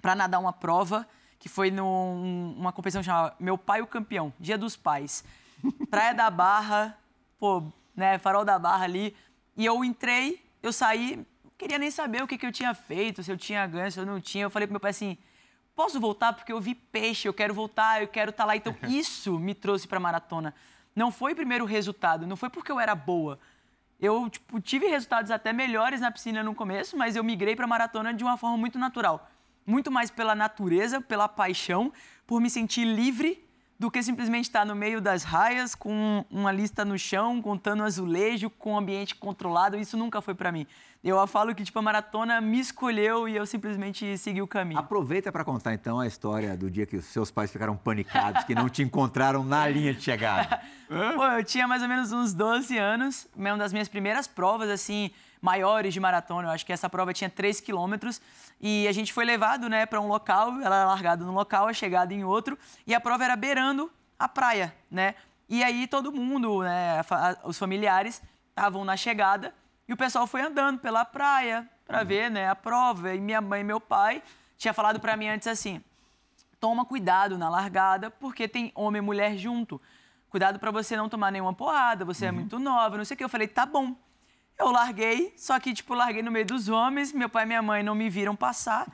para nadar uma prova, que foi numa competição chamada Meu Pai o Campeão, Dia dos Pais. Praia da Barra, pô, né, farol da Barra ali. E eu entrei, eu saí, queria nem saber o que, que eu tinha feito, se eu tinha ganho, se eu não tinha. Eu falei pro meu pai assim: posso voltar porque eu vi peixe, eu quero voltar, eu quero estar tá lá. Então, isso me trouxe para maratona. Não foi primeiro o resultado, não foi porque eu era boa. Eu tipo, tive resultados até melhores na piscina no começo, mas eu migrei para maratona de uma forma muito natural. Muito mais pela natureza, pela paixão, por me sentir livre do que simplesmente estar no meio das raias com uma lista no chão, contando azulejo, com um ambiente controlado. Isso nunca foi para mim. Eu falo que tipo a maratona me escolheu e eu simplesmente segui o caminho. Aproveita para contar então a história do dia que os seus pais ficaram panicados, que não te encontraram na linha de chegada. Pô, eu tinha mais ou menos uns 12 anos, uma das minhas primeiras provas assim maiores de maratona. Eu acho que essa prova tinha 3 quilômetros e a gente foi levado né, para um local, ela era largada num local, a chegada em outro, e a prova era beirando a praia, né? E aí todo mundo, né, os familiares estavam na chegada e o pessoal foi andando pela praia para ver né, a prova. E minha mãe e meu pai tinha falado para mim antes assim: toma cuidado na largada, porque tem homem e mulher junto. Cuidado para você não tomar nenhuma porrada, você é uhum. é muito nova, não sei o que. Eu falei, tá bom. Eu larguei, só que, tipo, larguei no meio dos homens, meu pai e minha mãe não me viram passar.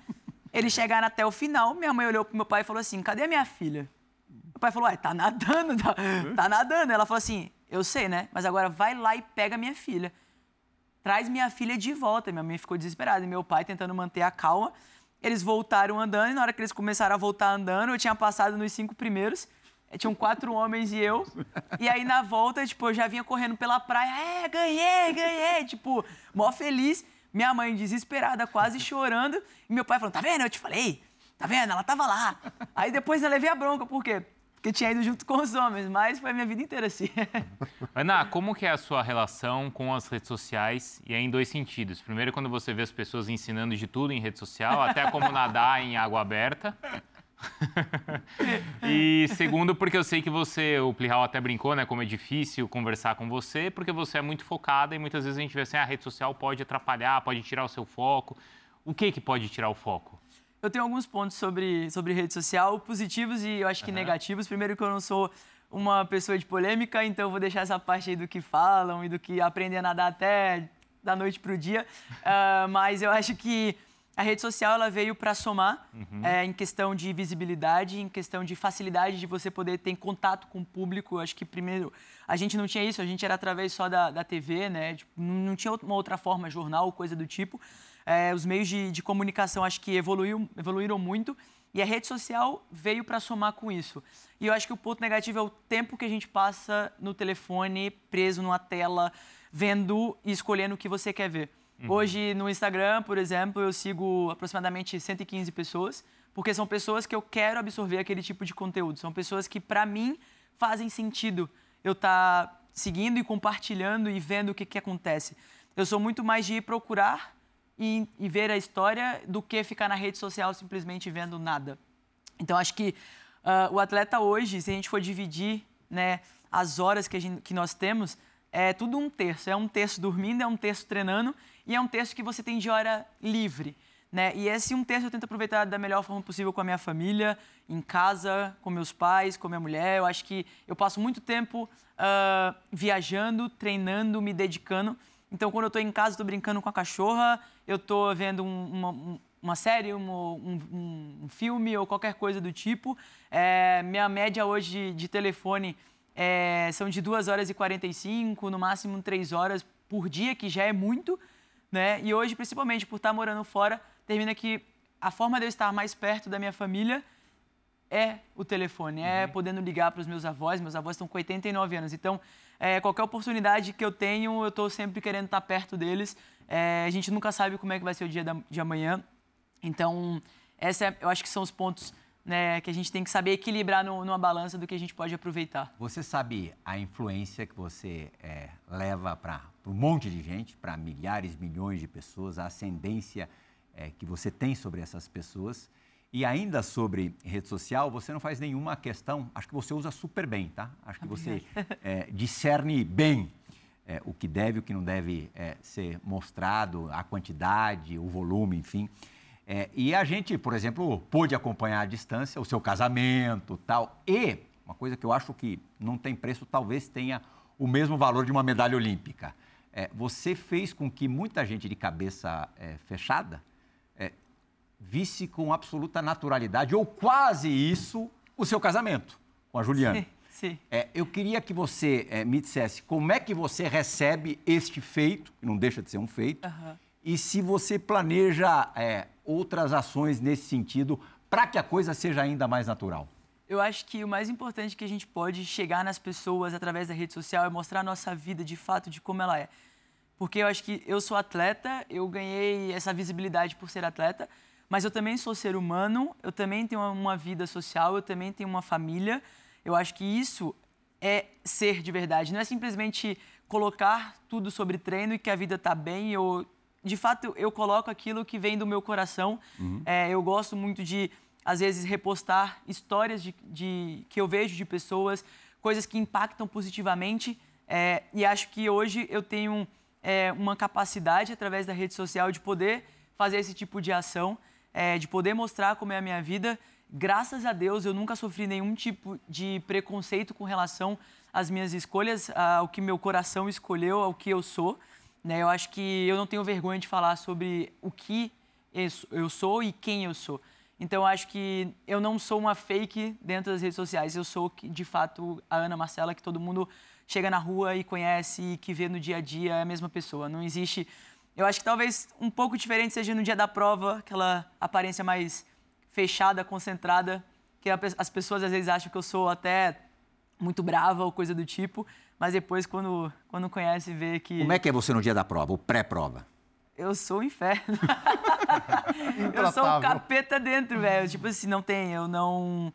Eles chegaram até o final, minha mãe olhou pro meu pai e falou assim: cadê minha filha? Meu pai falou: ué, tá nadando, tá, tá nadando. Ela falou assim: eu sei, né? Mas agora vai lá e pega a minha filha. Traz minha filha de volta. Minha mãe ficou desesperada. E meu pai tentando manter a calma. Eles voltaram andando, e na hora que eles começaram a voltar andando, eu tinha passado nos cinco primeiros. Tinham quatro homens e eu. E aí, na volta, tipo, eu já vinha correndo pela praia. É, ganhei, ganhei. Tipo, mó feliz. Minha mãe desesperada, quase chorando. E meu pai falando, tá vendo? Eu te falei. Tá vendo? Ela tava lá. Aí depois eu levei a bronca. Por quê? Porque tinha ido junto com os homens. Mas foi a minha vida inteira assim. Ana, como que é a sua relação com as redes sociais? E é em dois sentidos. Primeiro, quando você vê as pessoas ensinando de tudo em rede social, até como nadar em água aberta. e segundo, porque eu sei que você, o Plihal até brincou, né? Como é difícil conversar com você, porque você é muito focada e muitas vezes a gente vê assim, ah, a rede social pode atrapalhar, pode tirar o seu foco. O que que pode tirar o foco? Eu tenho alguns pontos sobre, sobre rede social, positivos e eu acho que uhum. negativos. Primeiro que eu não sou uma pessoa de polêmica, então eu vou deixar essa parte aí do que falam e do que aprender a nadar até da noite para o dia. Uh, mas eu acho que a rede social ela veio para somar é, em questão de visibilidade, em questão de facilidade de você poder ter contato com o público. Eu acho que primeiro a gente não tinha isso, a gente era através só da, da TV, né? Tipo, não tinha uma outra forma, jornal, coisa do tipo. É, os meios de, de comunicação acho que evoluiu, evoluíram muito e a rede social veio para somar com isso. E eu acho que o ponto negativo é o tempo que a gente passa no telefone, preso numa tela, vendo e escolhendo o que você quer ver. Uhum. Hoje, no Instagram, por exemplo, eu sigo aproximadamente 115 pessoas, porque são pessoas que eu quero absorver aquele tipo de conteúdo. São pessoas que, para mim, fazem sentido eu estar tá seguindo e compartilhando e vendo o que, que acontece. Eu sou muito mais de ir procurar e, e, ver a história do que ficar na rede social simplesmente vendo nada. Então, acho que uh, o atleta hoje, se a gente for dividir né, as horas que, gente, que nós temos, é tudo um terço. É um terço dormindo, é um terço treinando e é um terço que você tem de hora livre. Né? E esse um terço eu tento aproveitar da melhor forma possível com a minha família, em casa, com meus pais, com minha mulher. Eu acho que eu passo muito tempo uh, viajando, treinando, me dedicando. Então, quando eu estou em casa, estou brincando com a cachorra, eu estou vendo um, uma, uma, série, um, um, um, filme ou qualquer coisa do tipo. É, minha média hoje de telefone é, são de 2 horas e 45, no máximo 3 horas por dia, que já é muito né? E hoje, principalmente por estar morando fora, termina que a forma de eu estar mais perto da minha família é o telefone, é uhum. podendo ligar para os meus avós. Meus avós estão com 89 anos, então é, qualquer oportunidade que eu tenho, eu estou sempre querendo estar perto deles. É, a gente nunca sabe como é que vai ser o dia da, de amanhã, então essa é, eu acho que são os pontos né, que a gente tem que saber equilibrar no, numa balança do que a gente pode aproveitar. Você sabe a influência que você é, leva para um monte de gente, para milhares, milhões de pessoas, a ascendência é, que você tem sobre essas pessoas. E ainda sobre rede social, você não faz nenhuma questão, acho que você usa super bem, tá? Acho que você é, discerne bem é, o que deve e o que não deve é, ser mostrado, a quantidade, o volume, enfim. É, e a gente, por exemplo, pôde acompanhar à distância o seu casamento tal. E uma coisa que eu acho que não tem preço, talvez tenha o mesmo valor de uma medalha olímpica. É, você fez com que muita gente de cabeça é, fechada é, visse com absoluta naturalidade, ou quase isso, o seu casamento com a Juliana. Sim, sim. É, eu queria que você é, me dissesse como é que você recebe este feito, que não deixa de ser um feito, uhum. E se você planeja outras ações nesse sentido para que a coisa seja ainda mais natural? Eu acho que o mais importante que a gente pode chegar nas pessoas através da rede social é mostrar a nossa vida de fato, de como ela é. Porque eu acho que eu sou atleta, eu ganhei essa visibilidade por ser atleta, mas eu também sou ser humano, eu também tenho uma vida social, eu também tenho uma família. Eu acho que isso é ser de verdade, não é simplesmente colocar tudo sobre treino e que a vida está bem ou de fato, eu coloco aquilo que vem do meu coração. Uhum. É, eu gosto muito de, às vezes, repostar histórias de, de, que eu vejo de pessoas, coisas que impactam positivamente. É, e acho que hoje eu tenho é, uma capacidade, através da rede social, de poder fazer esse tipo de ação, é, de poder mostrar como é a minha vida. Graças a Deus, eu nunca sofri nenhum tipo de preconceito com relação às minhas escolhas, ao que meu coração escolheu, ao que eu sou. Né? Eu acho que eu não tenho vergonha de falar sobre o que eu sou e quem eu sou. Então, eu acho que eu não sou uma fake dentro das redes sociais. Eu sou, de fato, a Ana Marcela, que todo mundo chega na rua e conhece e que vê no dia a dia é a mesma pessoa. Não existe. Eu acho que talvez um pouco diferente seja no dia da prova, aquela aparência mais fechada, concentrada, que as pessoas às vezes acham que eu sou até muito brava ou coisa do tipo. Mas depois, quando, quando conhece, vê que. Como é que é você no dia da prova, o pré-prova? Eu sou o inferno. eu sou um capeta dentro, velho. Tipo assim, não tem, eu não.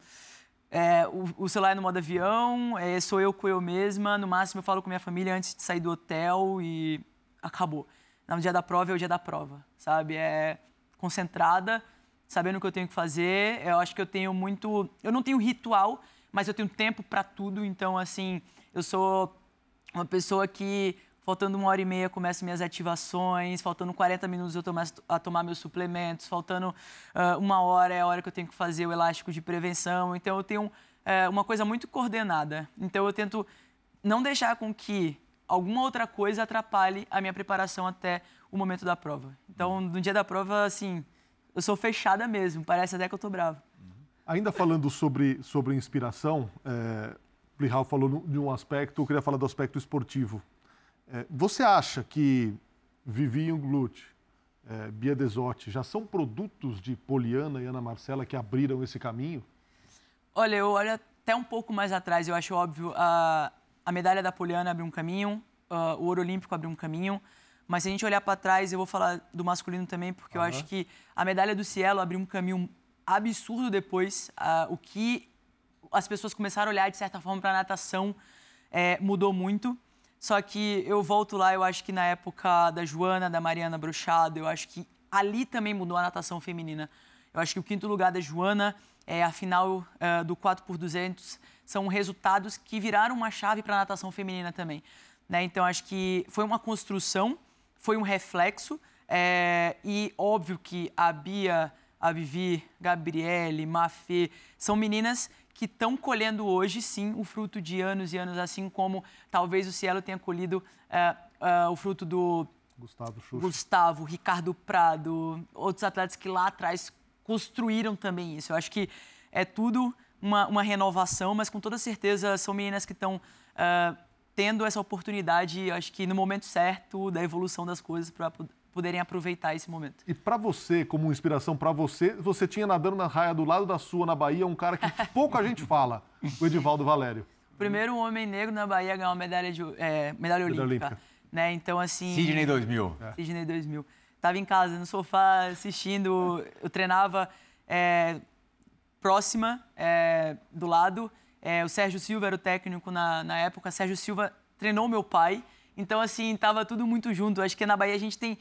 É, o, o, celular é no modo avião, é, sou eu com eu mesma. No máximo, eu falo com minha família antes de sair do hotel e acabou. No dia da prova é o dia da prova, sabe? É concentrada, sabendo o que eu tenho que fazer. Eu acho que eu tenho muito. Eu não tenho ritual, mas eu tenho tempo para tudo. Então, assim, eu sou uma pessoa que, faltando uma hora e meia, começo minhas ativações, faltando 40 minutos eu começo a tomar meus suplementos, faltando uh, uma hora é a hora que eu tenho que fazer o elástico de prevenção. Então, eu tenho uh, uma coisa muito coordenada. Então, eu tento não deixar com que alguma outra coisa atrapalhe a minha preparação até o momento da prova. Então, no dia da prova, assim, eu sou fechada mesmo. Parece até que eu tô brava. Ainda falando sobre, sobre inspiração, é, Plihal falou de um aspecto, eu queria falar do aspecto esportivo. É, você acha que Vivi Junglut, é, Bia Desotti, já são produtos de Poliana e Ana Marcela que abriram esse caminho? Olha, eu olho até um pouco mais atrás. Eu acho óbvio, a, a medalha da Poliana abriu um caminho, uh, o ouro olímpico abriu um caminho. Mas se a gente olhar para trás, eu vou falar do masculino também, porque uhum. eu acho que a medalha do Cielo abriu um caminho absurdo depois. Uh, o que as pessoas começaram a olhar, de certa forma, para a natação é, mudou muito. Só que eu volto lá, eu acho que na época da Joana, da Mariana Bruchado, eu acho que ali também mudou a natação feminina. Eu acho que o quinto lugar da Joana, é, a final uh, do 4 por 200 são resultados que viraram uma chave para a natação feminina também. Né? Então, acho que foi uma construção, foi um reflexo, é, e óbvio que a Bia, a Vivi, Gabriele, Mafê, são meninas que estão colhendo hoje, sim, o fruto de anos e anos, assim como talvez o Cielo tenha colhido é, é, o fruto do Gustavo, Gustavo, Ricardo Prado, outros atletas que lá atrás construíram também isso. Eu acho que é tudo uma, uma renovação, mas com toda certeza são meninas que estão uh, tendo essa oportunidade, acho que no momento certo da evolução das coisas para poderem aproveitar esse momento. E para você, como inspiração para você, você tinha nadando na raia do lado da sua, na Bahia, um cara que pouca gente fala, o Edivaldo Valério. Primeiro homem negro na Bahia a ganhar uma medalha, de, é, medalha, medalha olímpica. olímpica. Né? Então, assim... Sydney 2000. É. Sydney 2000. Tava em casa, no sofá, assistindo. Eu treinava é, próxima, é, do lado. É, o Sérgio Silva era o técnico na, na época. Sérgio Silva treinou meu pai. Então, assim, tava tudo muito junto. Acho que na Bahia a gente tem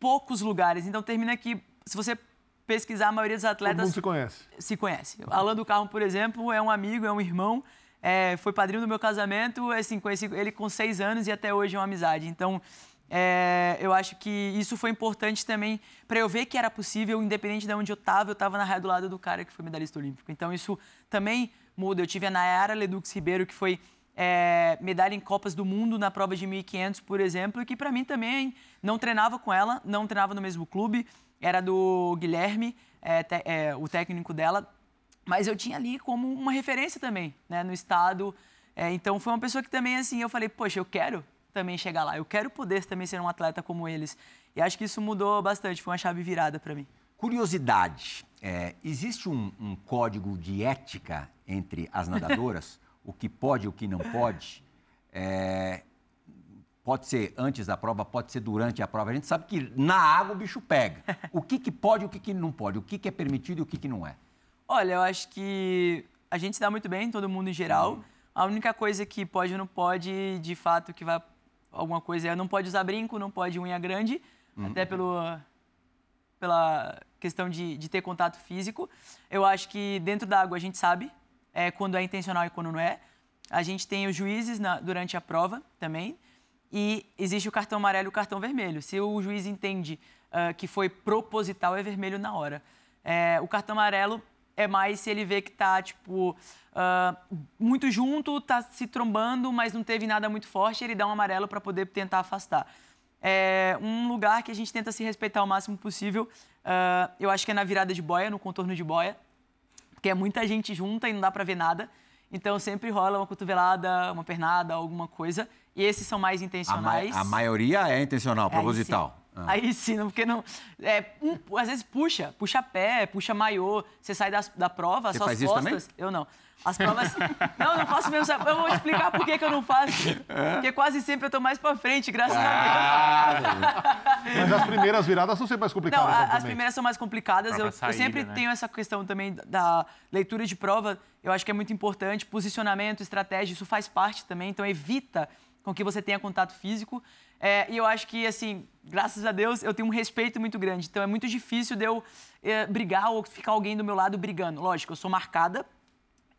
poucos lugares. Então, termina que, se você pesquisar, a maioria dos atletas... Todo mundo se conhece. Se conhece. Alan do Carmo, por exemplo, é um amigo, é um irmão. É, foi padrinho do meu casamento. Assim, conheci ele com seis anos e até hoje é uma amizade. Então, é, eu acho que isso foi importante também para eu ver que era possível, independente de onde eu estava, eu estava na raia do lado do cara que foi medalhista olímpico. Então isso também muda. Eu tive a Nayara Ledux Ribeiro, que foi é, medalha em Copas do Mundo na prova de 1.500, por exemplo, que para mim também não treinava com ela, não treinava no mesmo clube, era do Guilherme, é, te, é, o técnico dela, mas eu tinha ali como uma referência também, né, no estado. É, então foi uma pessoa que também assim eu falei, poxa, eu quero também chegar lá. Eu quero poder também ser um atleta como eles. E acho que isso mudou bastante, foi uma chave virada para mim. Curiosidade: é, existe um, um, código de ética entre as nadadoras? o que pode e o que não pode? É, pode ser antes da prova, pode ser durante a prova. A gente sabe que na água o bicho pega. O que, que pode e o que, que não pode? O que, que é permitido e o que, que não é? Olha, eu acho que a gente se dá muito bem, todo mundo em geral. Uhum. A única coisa que pode ou não pode, de fato, que vai alguma coisa. É, não pode usar brinco, não pode unha grande, uhum. até pelo, pela questão de, de ter contato físico. Eu acho que dentro da água a gente sabe é, quando é intencional e quando não é. A gente tem os juízes na, durante a prova também. E existe o cartão amarelo e o cartão vermelho. Se o juiz entende uh, que foi proposital, é vermelho na hora. É, o cartão amarelo é mais se ele vê que tá, tipo, uh, muito junto, tá se trombando, mas não teve nada muito forte, ele dá um amarelo para poder tentar afastar. É um lugar que a gente tenta se respeitar o máximo possível. Uh, eu acho que é na virada de boia, no contorno de boia, porque é muita gente junta e não dá para ver nada. Então sempre rola uma cotovelada, uma pernada, alguma coisa. E esses são mais intencionais. A, ma a maioria é intencional, proposital. Ah. Aí sim, porque não. É, um, às vezes puxa, puxa pé, puxa maiô, você sai da, da prova, você suas faz costas. Isso também? Eu não. As provas. não, não faço mesmo. Eu vou explicar por que, que eu não faço. É? Porque quase sempre eu tô mais pra frente, graças ah, a Deus. Mas as primeiras viradas são sempre mais complicadas. Não, a, as primeiras são mais complicadas. Eu, saída, eu, sempre né? tenho essa questão também da leitura de prova. Eu acho que é muito importante. Posicionamento, estratégia, isso faz parte também. Então evita com que você tenha contato físico. É, e eu acho que, assim, graças a Deus, eu tenho um respeito muito grande. Então é muito difícil de eu é, brigar ou ficar alguém do meu lado brigando. Lógico, eu sou marcada,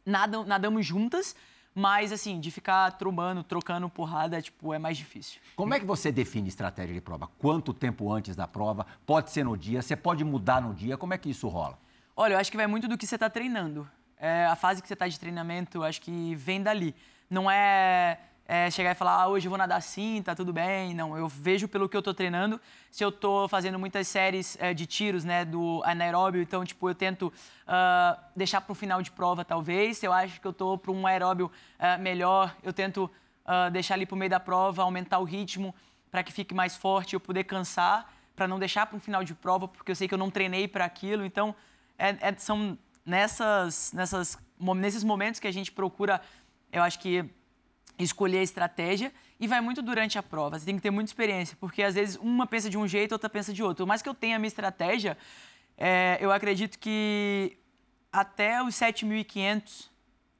nadam, nadamos juntas, mas, assim, de ficar trombando, trocando porrada, tipo, é mais difícil. Como é que você define estratégia de prova? Quanto tempo antes da prova? Pode ser no dia? Você pode mudar no dia? Como é que isso rola? Olha, eu acho que vai muito do que você está treinando. É, a fase que você está de treinamento, acho que vem dali. Não é é, chegar e falar, ah, hoje eu vou nadar assim, tá tudo bem. Não, eu vejo pelo que eu tô treinando. Se eu tô fazendo muitas séries é, de tiros, né, do anaeróbio, então, tipo, eu tento uh, deixar para final de prova, talvez. Se eu acho que eu tô para um aeróbio uh, melhor, eu tento uh, deixar ali pro meio da prova, aumentar o ritmo para que fique mais forte, eu poder cansar, para não deixar para final de prova, porque eu sei que eu não treinei para aquilo. Então, é, é, são nessas, nessas, nesses momentos que a gente procura, eu acho que escolher a estratégia e vai muito durante a prova. Você tem que ter muita experiência, porque às vezes uma pensa de um jeito, outra pensa de outro. Por mais que eu tenha a minha estratégia, é, eu acredito que até os 7.500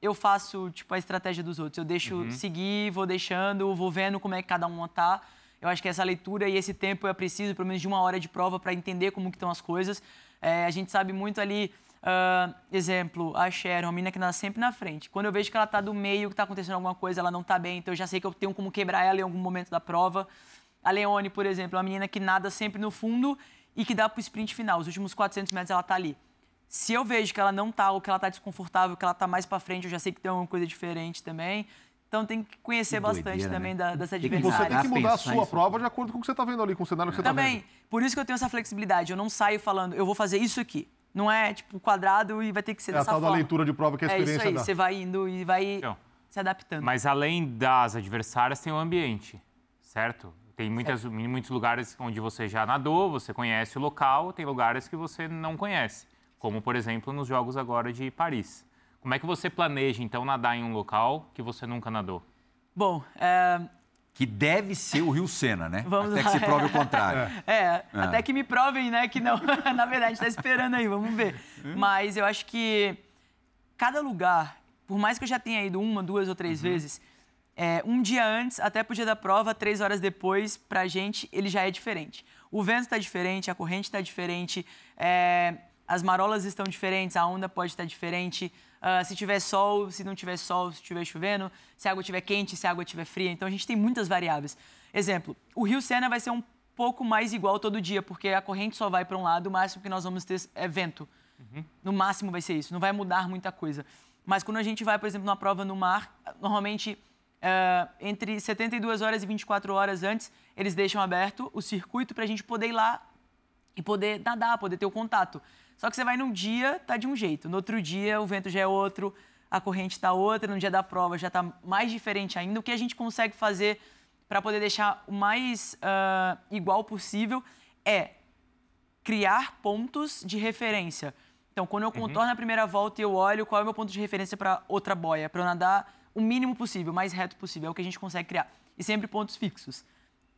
eu faço tipo a estratégia dos outros. Eu deixo uhum. seguir, vou deixando, vou vendo como é que cada um tá. Eu acho que essa leitura e esse tempo é preciso, pelo menos de uma hora de prova, para entender como que estão as coisas. É, a gente sabe muito ali Uh, exemplo, a Sharon, uma menina que nada sempre na frente. Quando eu vejo que ela está do meio, que está acontecendo alguma coisa, ela não está bem, então eu já sei que eu tenho como quebrar ela em algum momento da prova. A Leone, por exemplo, é uma menina que nada sempre no fundo e que dá para o sprint final. Os últimos 400 metros ela está ali. Se eu vejo que ela não está, ou que ela está desconfortável, que ela está mais para frente, eu já sei que tem alguma coisa diferente também. Então tem que conhecer que bastante doideira, também né? da, dessa adversidade. Você tem que mudar a sua prova de acordo com o que você está vendo ali, com o cenário que você está vendo. Também. Por isso que eu tenho essa flexibilidade. Eu não saio falando, eu vou fazer isso aqui. Não é tipo quadrado e vai ter que ser é dessa forma. É a tal da leitura de prova que a experiência É isso aí, dá. você vai indo e vai então, se adaptando. Mas além das adversárias, tem o ambiente, certo? Tem muitas, muitos lugares onde você já nadou, você conhece o local, tem lugares que você não conhece, como por exemplo nos Jogos agora de Paris. Como é que você planeja então nadar em um local que você nunca nadou? Bom, é, que deve ser o Rio Sena, né? Vamos até lá. que se prove o contrário. É, é, é, até que me provem, né, que não. Na verdade, a gente está esperando aí, vamos ver. Hum? Mas eu acho que cada lugar, por mais que eu já tenha ido uma, duas ou três uhum. vezes, é, um dia antes, até pro dia da prova, três horas depois, pra gente, ele já é diferente. O vento está diferente, a corrente está diferente, é, as marolas estão diferentes, a onda pode estar diferente. Uh, se tiver sol, se não tiver sol, se estiver chovendo, se a água estiver quente, se a água estiver fria. Então a gente tem muitas variáveis. Exemplo, o Rio Sena vai ser um pouco mais igual todo dia, porque a corrente só vai para um lado, o máximo que nós vamos ter é vento. Uhum. No máximo vai ser isso, não vai mudar muita coisa. Mas quando a gente vai, por exemplo, numa prova no mar, normalmente uh, entre 72 horas e 24 horas antes, eles deixam aberto o circuito para a gente poder ir lá e poder nadar, poder ter o contato. Só que você vai num dia, tá de um jeito. No outro dia, o vento já é outro, a corrente está outra, no dia da prova já está mais diferente ainda. O que a gente consegue fazer para poder deixar o mais uh, igual possível é criar pontos de referência. Então, quando eu uhum. contorno a primeira volta e eu olho qual é o meu ponto de referência para outra boia, para eu nadar o mínimo possível, o mais reto possível, é o que a gente consegue criar. E sempre pontos fixos.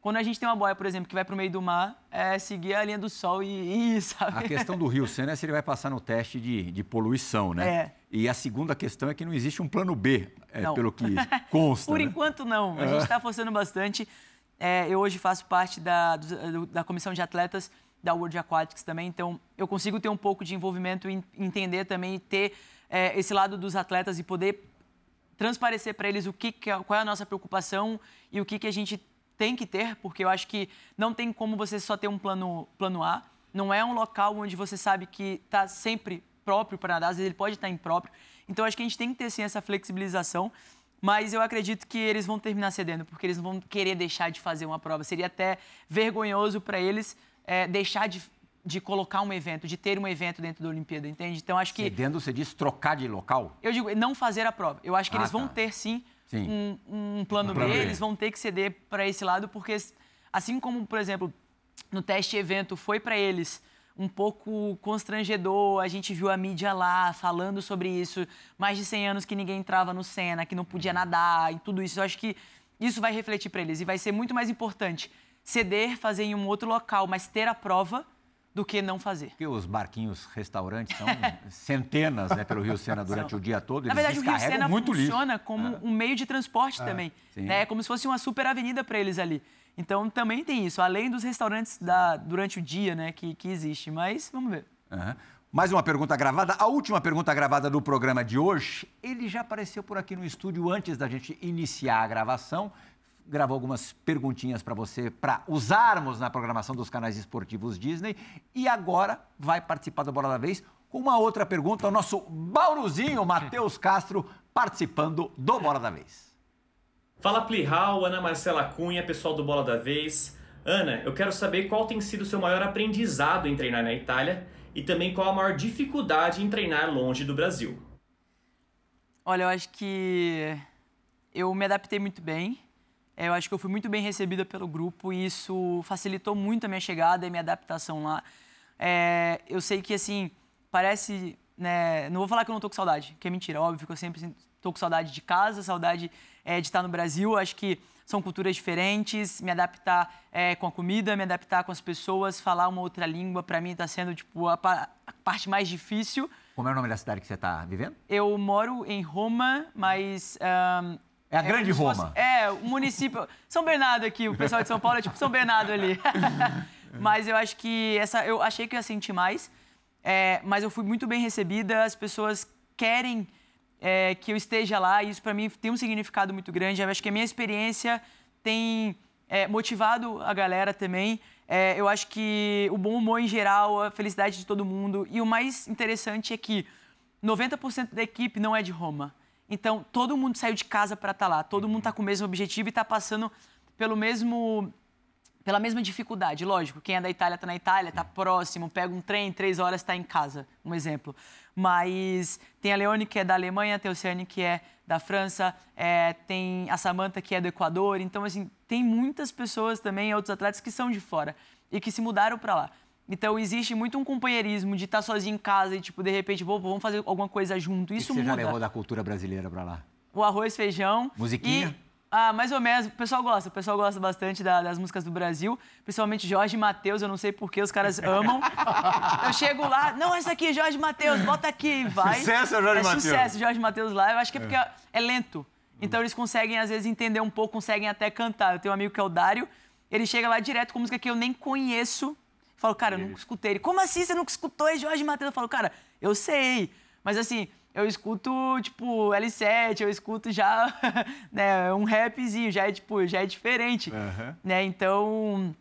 Quando a gente tem uma boia, por exemplo, que vai para o meio do mar, é seguir a linha do sol e ir, sabe? A questão do Rio Sena é se ele vai passar no teste de, de poluição, né? É. E a segunda questão é que não existe um plano B, é, pelo que consta. por né? enquanto, não. A gente está forçando bastante. É, eu hoje faço parte da, do, da comissão de atletas da World Aquatics também, então eu consigo ter um pouco de envolvimento em entender também, ter é, esse lado dos atletas e poder transparecer para eles o que, que é, qual é a nossa preocupação e o que, que a gente tem que ter, porque eu acho que não tem como você só ter um plano, plano A. Não é um local onde você sabe que está sempre próprio para nadar, às vezes ele pode estar tá impróprio. Então, acho que a gente tem que ter, sim, essa flexibilização. Mas eu acredito que eles vão terminar cedendo, porque eles não vão querer deixar de fazer uma prova. Seria até vergonhoso para eles é, deixar de, de colocar um evento, de ter um evento dentro da Olimpíada, entende? Então, acho que... Cedendo, você diz trocar de local? Eu digo, não fazer a prova. Eu acho que ah, eles vão tá. ter, sim, um, um, plano um B, eles vão ter que ceder para esse lado, porque assim como, por exemplo, no teste evento foi para eles um pouco constrangedor, a gente viu a mídia lá falando sobre isso, mais de 100 anos que ninguém entrava no Senna, que não podia nadar e tudo isso. Eu acho que isso vai refletir para eles e vai ser muito mais importante ceder, fazer em um outro local, mas ter a prova do que não fazer. Porque os barquinhos restaurantes são centenas né, pelo Rio Sena durante são. o dia todo. Na verdade, o Rio Sena funciona como é. um meio de transporte é. também. Né? É como se fosse uma super avenida para eles ali. Então também tem isso, além dos restaurantes da, durante o dia né, que, que existe. Mas vamos ver. Uhum. Mais uma pergunta gravada. A última pergunta gravada do programa de hoje. Ele já apareceu por aqui no estúdio antes da gente iniciar a gravação gravou algumas perguntinhas para você para usarmos na programação dos canais esportivos Disney e agora vai participar do Bola da Vez com uma outra pergunta, o nosso Bauruzinho Matheus Castro participando do Bola da Vez. Fala Plihal, Ana Marcela Cunha, pessoal do Bola da Vez. Ana, eu quero saber qual tem sido o seu maior aprendizado em treinar na Itália e também qual a maior dificuldade em treinar longe do Brasil. Olha, eu acho que eu me adaptei muito bem. Eu acho que eu fui muito bem recebida pelo grupo e isso facilitou muito a minha chegada e minha adaptação lá. É, eu sei que, assim, parece... Né, não vou falar que eu não tô com saudade, que é mentira. Óbvio que eu sempre tô com saudade de casa, saudade é, de estar no Brasil. Acho que são culturas diferentes, me adaptar é, com a comida, me adaptar com as pessoas, falar uma outra língua, para mim está sendo tipo a, a, parte mais difícil. Como é o nome da cidade que você está vivendo? Eu moro em Roma, mas um, é a é grande Roma. Fosse, é, o município São Bernardo aqui, o pessoal de São Paulo é tipo São Bernardo ali. mas eu acho que essa, eu achei que eu ia sentir mais, é, mas eu fui muito bem recebida. As pessoas querem é, que eu esteja lá. E isso para mim tem um significado muito grande. Eu acho que a minha experiência tem é, motivado a galera também. É, eu acho que o bom humor em geral, a felicidade de todo mundo. E o mais interessante é que 90% da equipe não é de Roma. Então, todo mundo saiu de casa para estar tá lá. Todo mundo está com o mesmo objetivo e está passando pelo mesmo pela mesma dificuldade. Lógico, quem é da Itália está na Itália, está próximo, pega um trem, três horas está em casa, um exemplo. Mas tem a Leone, que é da Alemanha, tem a Oceane, que é da França, é, tem a Samanta, que é do Equador. Então, assim, tem muitas pessoas também, outros atletas, que são de fora e que se mudaram para lá. Então, existe muito um companheirismo de estar tá sozinho em casa e, tipo, de repente, vamos fazer alguma coisa junto. Isso que você muda. já levou da cultura brasileira para lá? O arroz, feijão. Musiquinha? E ah, mais ou menos. O pessoal gosta. O pessoal gosta bastante da, das músicas do Brasil. Principalmente Jorge Matheus. Eu não sei porquê, os caras amam. eu chego lá, não, essa aqui, Jorge Matheus, bota aqui, vai. Sucesso, Jorge é Matheus. sucesso, Jorge Matheus lá. Eu acho que é porque é, é lento. Então eles conseguem, às vezes, entender um pouco, conseguem até cantar. Eu tenho um amigo que é o Dário, ele chega lá direto com música que eu nem conheço. Eu falo, cara, eu nunca escutei. Ele, como assim você nunca escutou? É Jorge Matheus. Eu falo, cara, eu sei. Mas assim, eu escuto, tipo, L7, eu escuto já né, um rapzinho, já é, tipo, já é diferente. Uhum. Né? Então,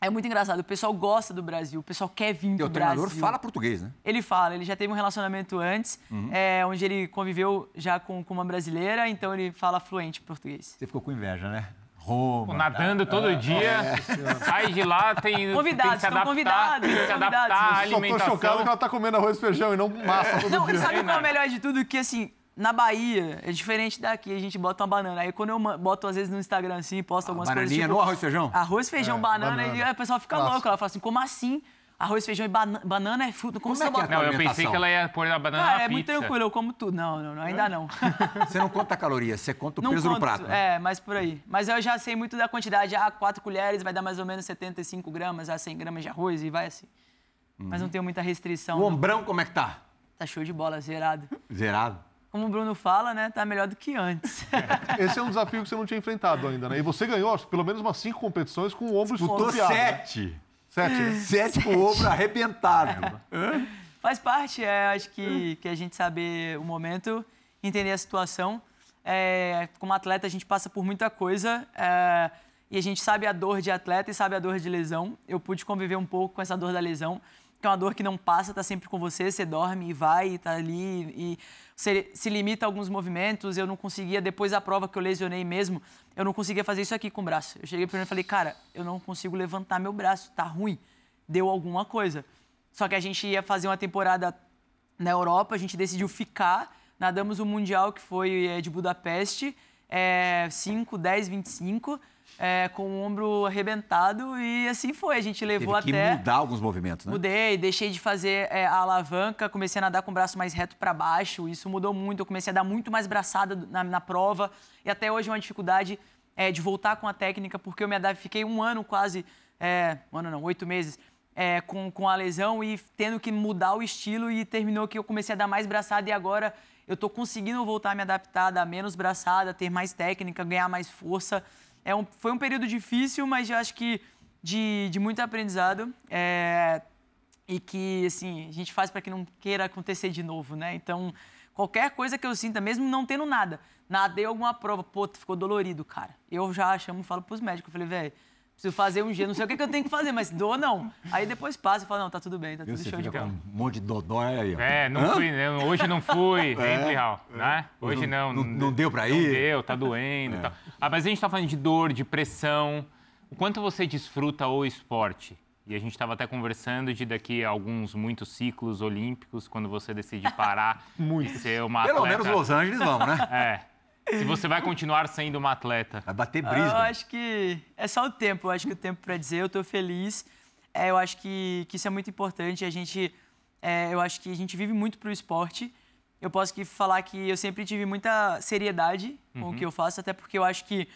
é muito engraçado. O pessoal gosta do Brasil, o pessoal quer vir do Brasil. o treinador fala português, né? Ele fala, ele já teve um relacionamento antes, uhum. é, onde ele conviveu já com, com uma brasileira, então ele fala fluente português. Você ficou com inveja, né? Roma. Nadando tá? todo dia, é, sai de lá, tem, convidados, tem que se adaptar, convidados, tem que se adaptar à alimentação. Só tô chocado que ela tá comendo arroz e feijão e não massa todo não, dia. Sabe qual é o melhor de tudo? Que assim, na Bahia, é diferente daqui, a gente bota uma banana. Aí quando eu boto, às vezes, no Instagram assim, posto algumas Bananinha coisas. Tipo, no arroz e feijão? Arroz, feijão, é, banana, banana. e aí o pessoal fica Nossa. louco. Ela fala assim, como assim? Arroz, feijão e banana, banana é fruta. Como, como você é que é Não, eu pensei que ela ia pôr a banana Cara, na é muito tranquilo, eu como tudo. Não, não, não ainda não. Você não conta calorias, você conta o não peso conto, do prato. Né? É, mas por aí. Mas eu já sei muito da quantidade. Ah, quatro colheres vai dar mais ou menos 75 gramas, a ah, 100 gramas de arroz e vai assim. Uhum. Mas não tenho muita restrição. O não. ombrão como é que tá? Tá show de bola, zerado. Zerado? Como o Bruno fala, né? Tá melhor do que antes. Esse é um desafio que você não tinha enfrentado ainda, né? E você ganhou pelo menos umas cinco competições com o ombro Disputou sete. Né? Sete, né? Sete com o ombro arrebentado. Faz parte, é, acho que, que a gente saber o momento, entender a situação. É, como atleta, a gente passa por muita coisa é, e a gente sabe a dor de atleta e sabe a dor de lesão. Eu pude conviver um pouco com essa dor da lesão que é uma dor que não passa, está sempre com você, você dorme e vai, está ali e você se limita a alguns movimentos. Eu não conseguia, depois da prova que eu lesionei mesmo, eu não conseguia fazer isso aqui com o braço. Eu cheguei primeiro e falei, cara, eu não consigo levantar meu braço, tá ruim, deu alguma coisa. Só que a gente ia fazer uma temporada na Europa, a gente decidiu ficar, nadamos o Mundial que foi é, de Budapeste, é, 5, 10, 25 é, com o ombro arrebentado e assim foi. A gente levou Teve que até. mudar alguns movimentos, né? Mudei, deixei de fazer é, a alavanca, comecei a nadar com o braço mais reto para baixo. Isso mudou muito. Eu comecei a dar muito mais braçada na, na prova e até hoje é uma dificuldade é, de voltar com a técnica, porque eu me adaptei, fiquei um ano quase, é, um ano não, oito meses. É, com, com a lesão e tendo que mudar o estilo e terminou que eu comecei a dar mais braçada e agora eu estou conseguindo voltar a me adaptar, dar menos braçada, ter mais técnica, ganhar mais força é um, foi um período difícil, mas eu acho que de, de muito aprendizado. É, e que, assim, a gente faz para que não queira acontecer de novo, né? Então, qualquer coisa que eu sinta, mesmo não tendo nada, nadei alguma prova, pô, ficou dolorido, cara. Eu já chamo falo pros médicos, eu falei, velho, preciso fazer um dia, não sei o que, que eu tenho que fazer, mas dou não. Aí depois passa e fala, não, tá tudo bem, tá tudo Você show de bola. um monte de dodói aí, ó. É, não fui, né? hoje não fui, hein, Plihal, né? Hoje não. não- não deu pra Não ir? deu, tá doendo e tal. Ah, mas a gente tá falando de dor, de pressão. O quanto você desfruta o esporte? E a gente estava até conversando de daqui a alguns muitos ciclos olímpicos, quando você decide parar e ser uma Pelo atleta. menos Los Angeles vamos, né? É. Se você vai continuar sendo uma atleta. Vai bater Eu Brisbane. acho que é só o tempo. Eu acho que o tempo para dizer, eu tô feliz. É, eu acho que, que isso é muito importante. A gente, é, eu acho que a gente vive muito pro esporte. Eu posso que falar que eu sempre tive muita seriedade com o que eu faço, até porque eu acho que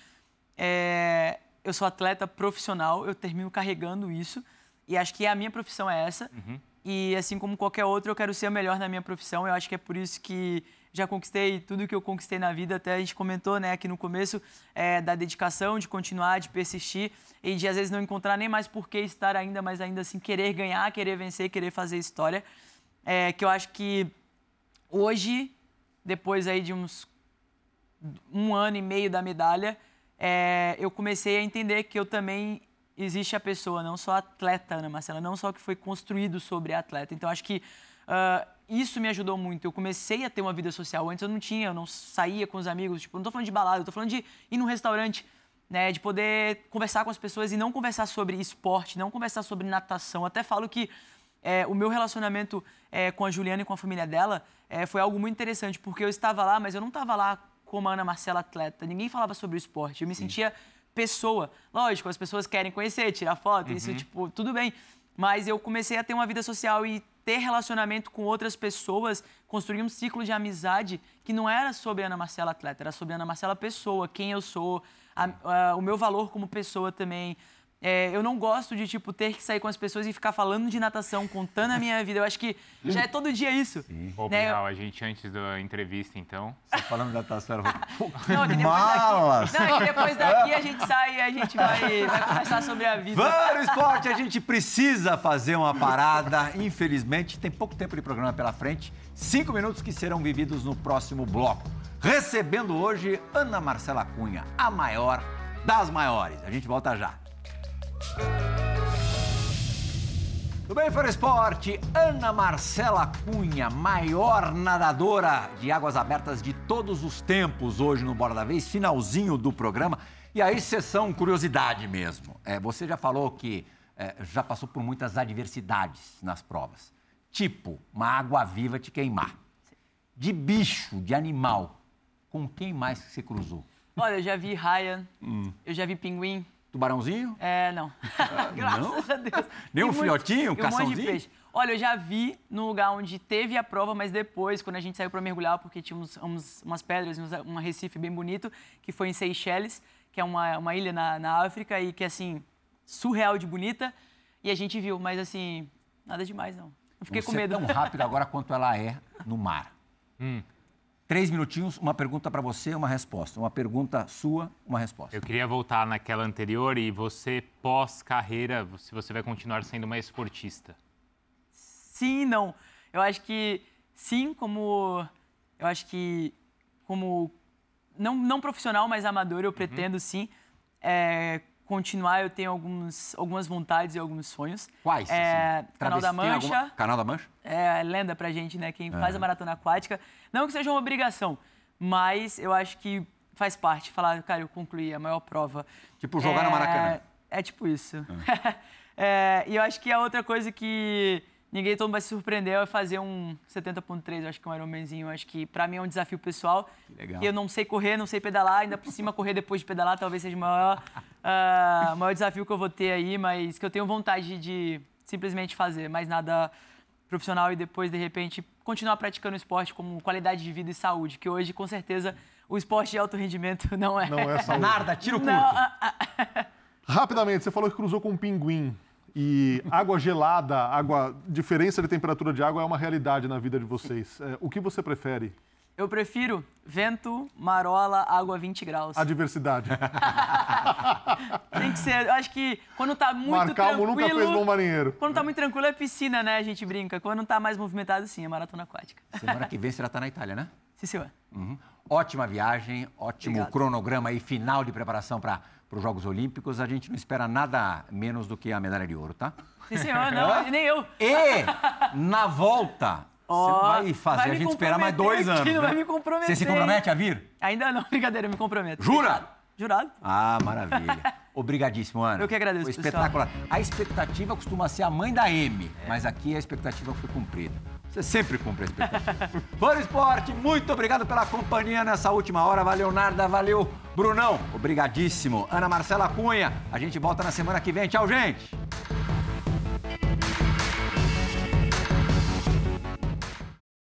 é, eu sou atleta profissional, eu termino carregando isso. E acho que a minha profissão é essa. E assim como qualquer outro, eu quero ser o melhor na minha profissão. Eu acho que é por isso que já conquistei tudo que eu conquistei na vida. Até a gente comentou né, aqui no começo é, da dedicação, de continuar, de persistir e de às vezes não encontrar nem mais por que estar ainda, mas ainda assim querer ganhar, querer vencer, querer fazer história. É, que eu acho que hoje, depois aí de uns um ano e meio da medalha, é, eu comecei a entender que eu também existe a pessoa, não só a atleta, Ana Marcela, não só o que foi construído sobre a atleta. Então, acho que ah, isso me ajudou muito. Eu comecei a ter uma vida social. Antes eu não tinha, eu não saía com os amigos. Tipo, não tô falando de balada, eu tô falando de ir num restaurante, né? De poder conversar com as pessoas e não conversar sobre esporte, não conversar sobre natação. Até falo que é, o meu relacionamento é, com a Juliana e com a família dela é, foi algo muito interessante, porque eu estava lá, mas eu não estava lá como a Ana Marcela atleta. Ninguém falava sobre o esporte. Eu me sentia pessoa. Lógico, as pessoas querem conhecer, tirar foto, isso, tipo, tudo bem. Mas eu comecei a ter uma vida social e ter relacionamento com outras pessoas, construir um ciclo de amizade que não era sobre Ana Marcela atleta, era sobre Ana Marcela pessoa, quem eu sou, a- a- o meu valor como pessoa também. É, eu não gosto de, tipo, ter que sair com as pessoas e ficar falando de natação, contando a minha vida. Eu acho que já é todo dia isso. Ô, Né? Plihal, a gente antes da entrevista, então. Você falando da taça, ela falou, pô, Não, é que depois malas! daqui, não, é que depois daqui a gente sai e a gente vai, vai conversar sobre a vida. Vamos no esporte, a gente precisa fazer uma parada. Infelizmente, tem pouco tempo de programa pela frente. Cinco minutos que serão vividos no próximo bloco. Recebendo hoje Ana Marcela Cunha, a maior das maiores. A gente volta já. Tudo bem, Fora Esporte? Ana Marcela Cunha, maior nadadora de águas abertas de todos os tempos, hoje no Bora da Vez, finalzinho do programa. E aí, sessão curiosidade mesmo. É, você já falou que é, já passou por muitas adversidades nas provas. Tipo, uma água viva te queimar. De bicho, de animal, com quem mais que você cruzou? Olha, eu já vi Ryan, eu já vi pinguim. Tubarãozinho? É, não. Graças a Deus. Nem um filhotinho, um monte de caçãozinho? peixe. Olha, eu já vi no lugar onde teve a prova, mas depois, quando a gente saiu para mergulhar, porque tinha uns, umas pedras, uns, um recife bem bonito, que foi em Seychelles, que é uma, uma ilha na, na África e que, assim, surreal de bonita. E a gente viu, mas, assim, nada demais, não. Eu fiquei com Você medo. é tão rápido agora quanto ela é no mar. Três minutinhos, uma pergunta para você, uma resposta. Uma pergunta sua, uma resposta. Eu queria voltar naquela anterior e você, pós-carreira, se você vai continuar sendo uma esportista. Sim e não. Eu acho que sim, como. Eu acho que como. Não, não profissional, mas amador, eu pretendo sim é, continuar. Eu tenho alguns, algumas vontades e alguns sonhos. Quais? É, assim? Canal da Mancha. alguma- Canal da Mancha? É lenda pra gente, né? Quem faz a maratona aquática. Não que seja uma obrigação, mas eu acho que faz parte. Falar, cara, eu concluí a maior prova. Tipo jogar no Maracanã. É tipo isso. É, e eu acho que a outra coisa que ninguém todo mundo vai se surpreender é fazer um 70.3, eu acho que é um Ironmanzinho. Acho que pra mim é um desafio pessoal. legal. E eu não sei correr, não sei pedalar, ainda por cima correr depois de pedalar talvez seja o maior, ah, maior desafio que eu vou ter aí, mas que eu tenho vontade de simplesmente fazer, mais nada profissional e depois, de repente, continuar praticando esporte como qualidade de vida e saúde, que hoje, com certeza, o esporte de alto rendimento não é. Não é saúde. Narda, tiro curto. Não, ah, Rapidamente, você falou que cruzou com um pinguim. E água gelada, água, diferença de temperatura de água é uma realidade na vida de vocês. É, o que você prefere? Eu prefiro vento, marola, água 20 graus. A diversidade. Tem que ser. Eu acho que quando tá muito Mar calmo tranquilo... nunca fez bom marinheiro. Quando tá muito tranquilo é piscina, né? A gente brinca. Quando tá mais movimentado, sim, é maratona aquática. Semana que vem você já tá na Itália, né? Sim, senhor. Uhum. Ótima viagem, ótimo Obrigado. cronograma aí, final de preparação para para os Jogos Olímpicos, a gente não espera nada menos do que a medalha de ouro, tá? Sim, senhor, não, nem eu. E na volta, Ó, você vai fazer vai a gente esperar mais dois anos. né? vai me comprometer, Você se compromete a vir? Ainda não, brincadeira, eu me comprometo. Jura? Jurado. Ah, maravilha. Obrigadíssimo, Ana. Eu que agradeço, Foi pessoal. espetacular. A expectativa costuma ser a mãe da M, mas aqui a expectativa foi cumprida. Você sempre cumpre a expectativa. Fora Esporte, muito obrigado pela companhia nessa última hora. Valeu, Narda. Valeu, Brunão. Obrigadíssimo. Ana Marcela Cunha. A gente volta na semana que vem. Tchau, gente.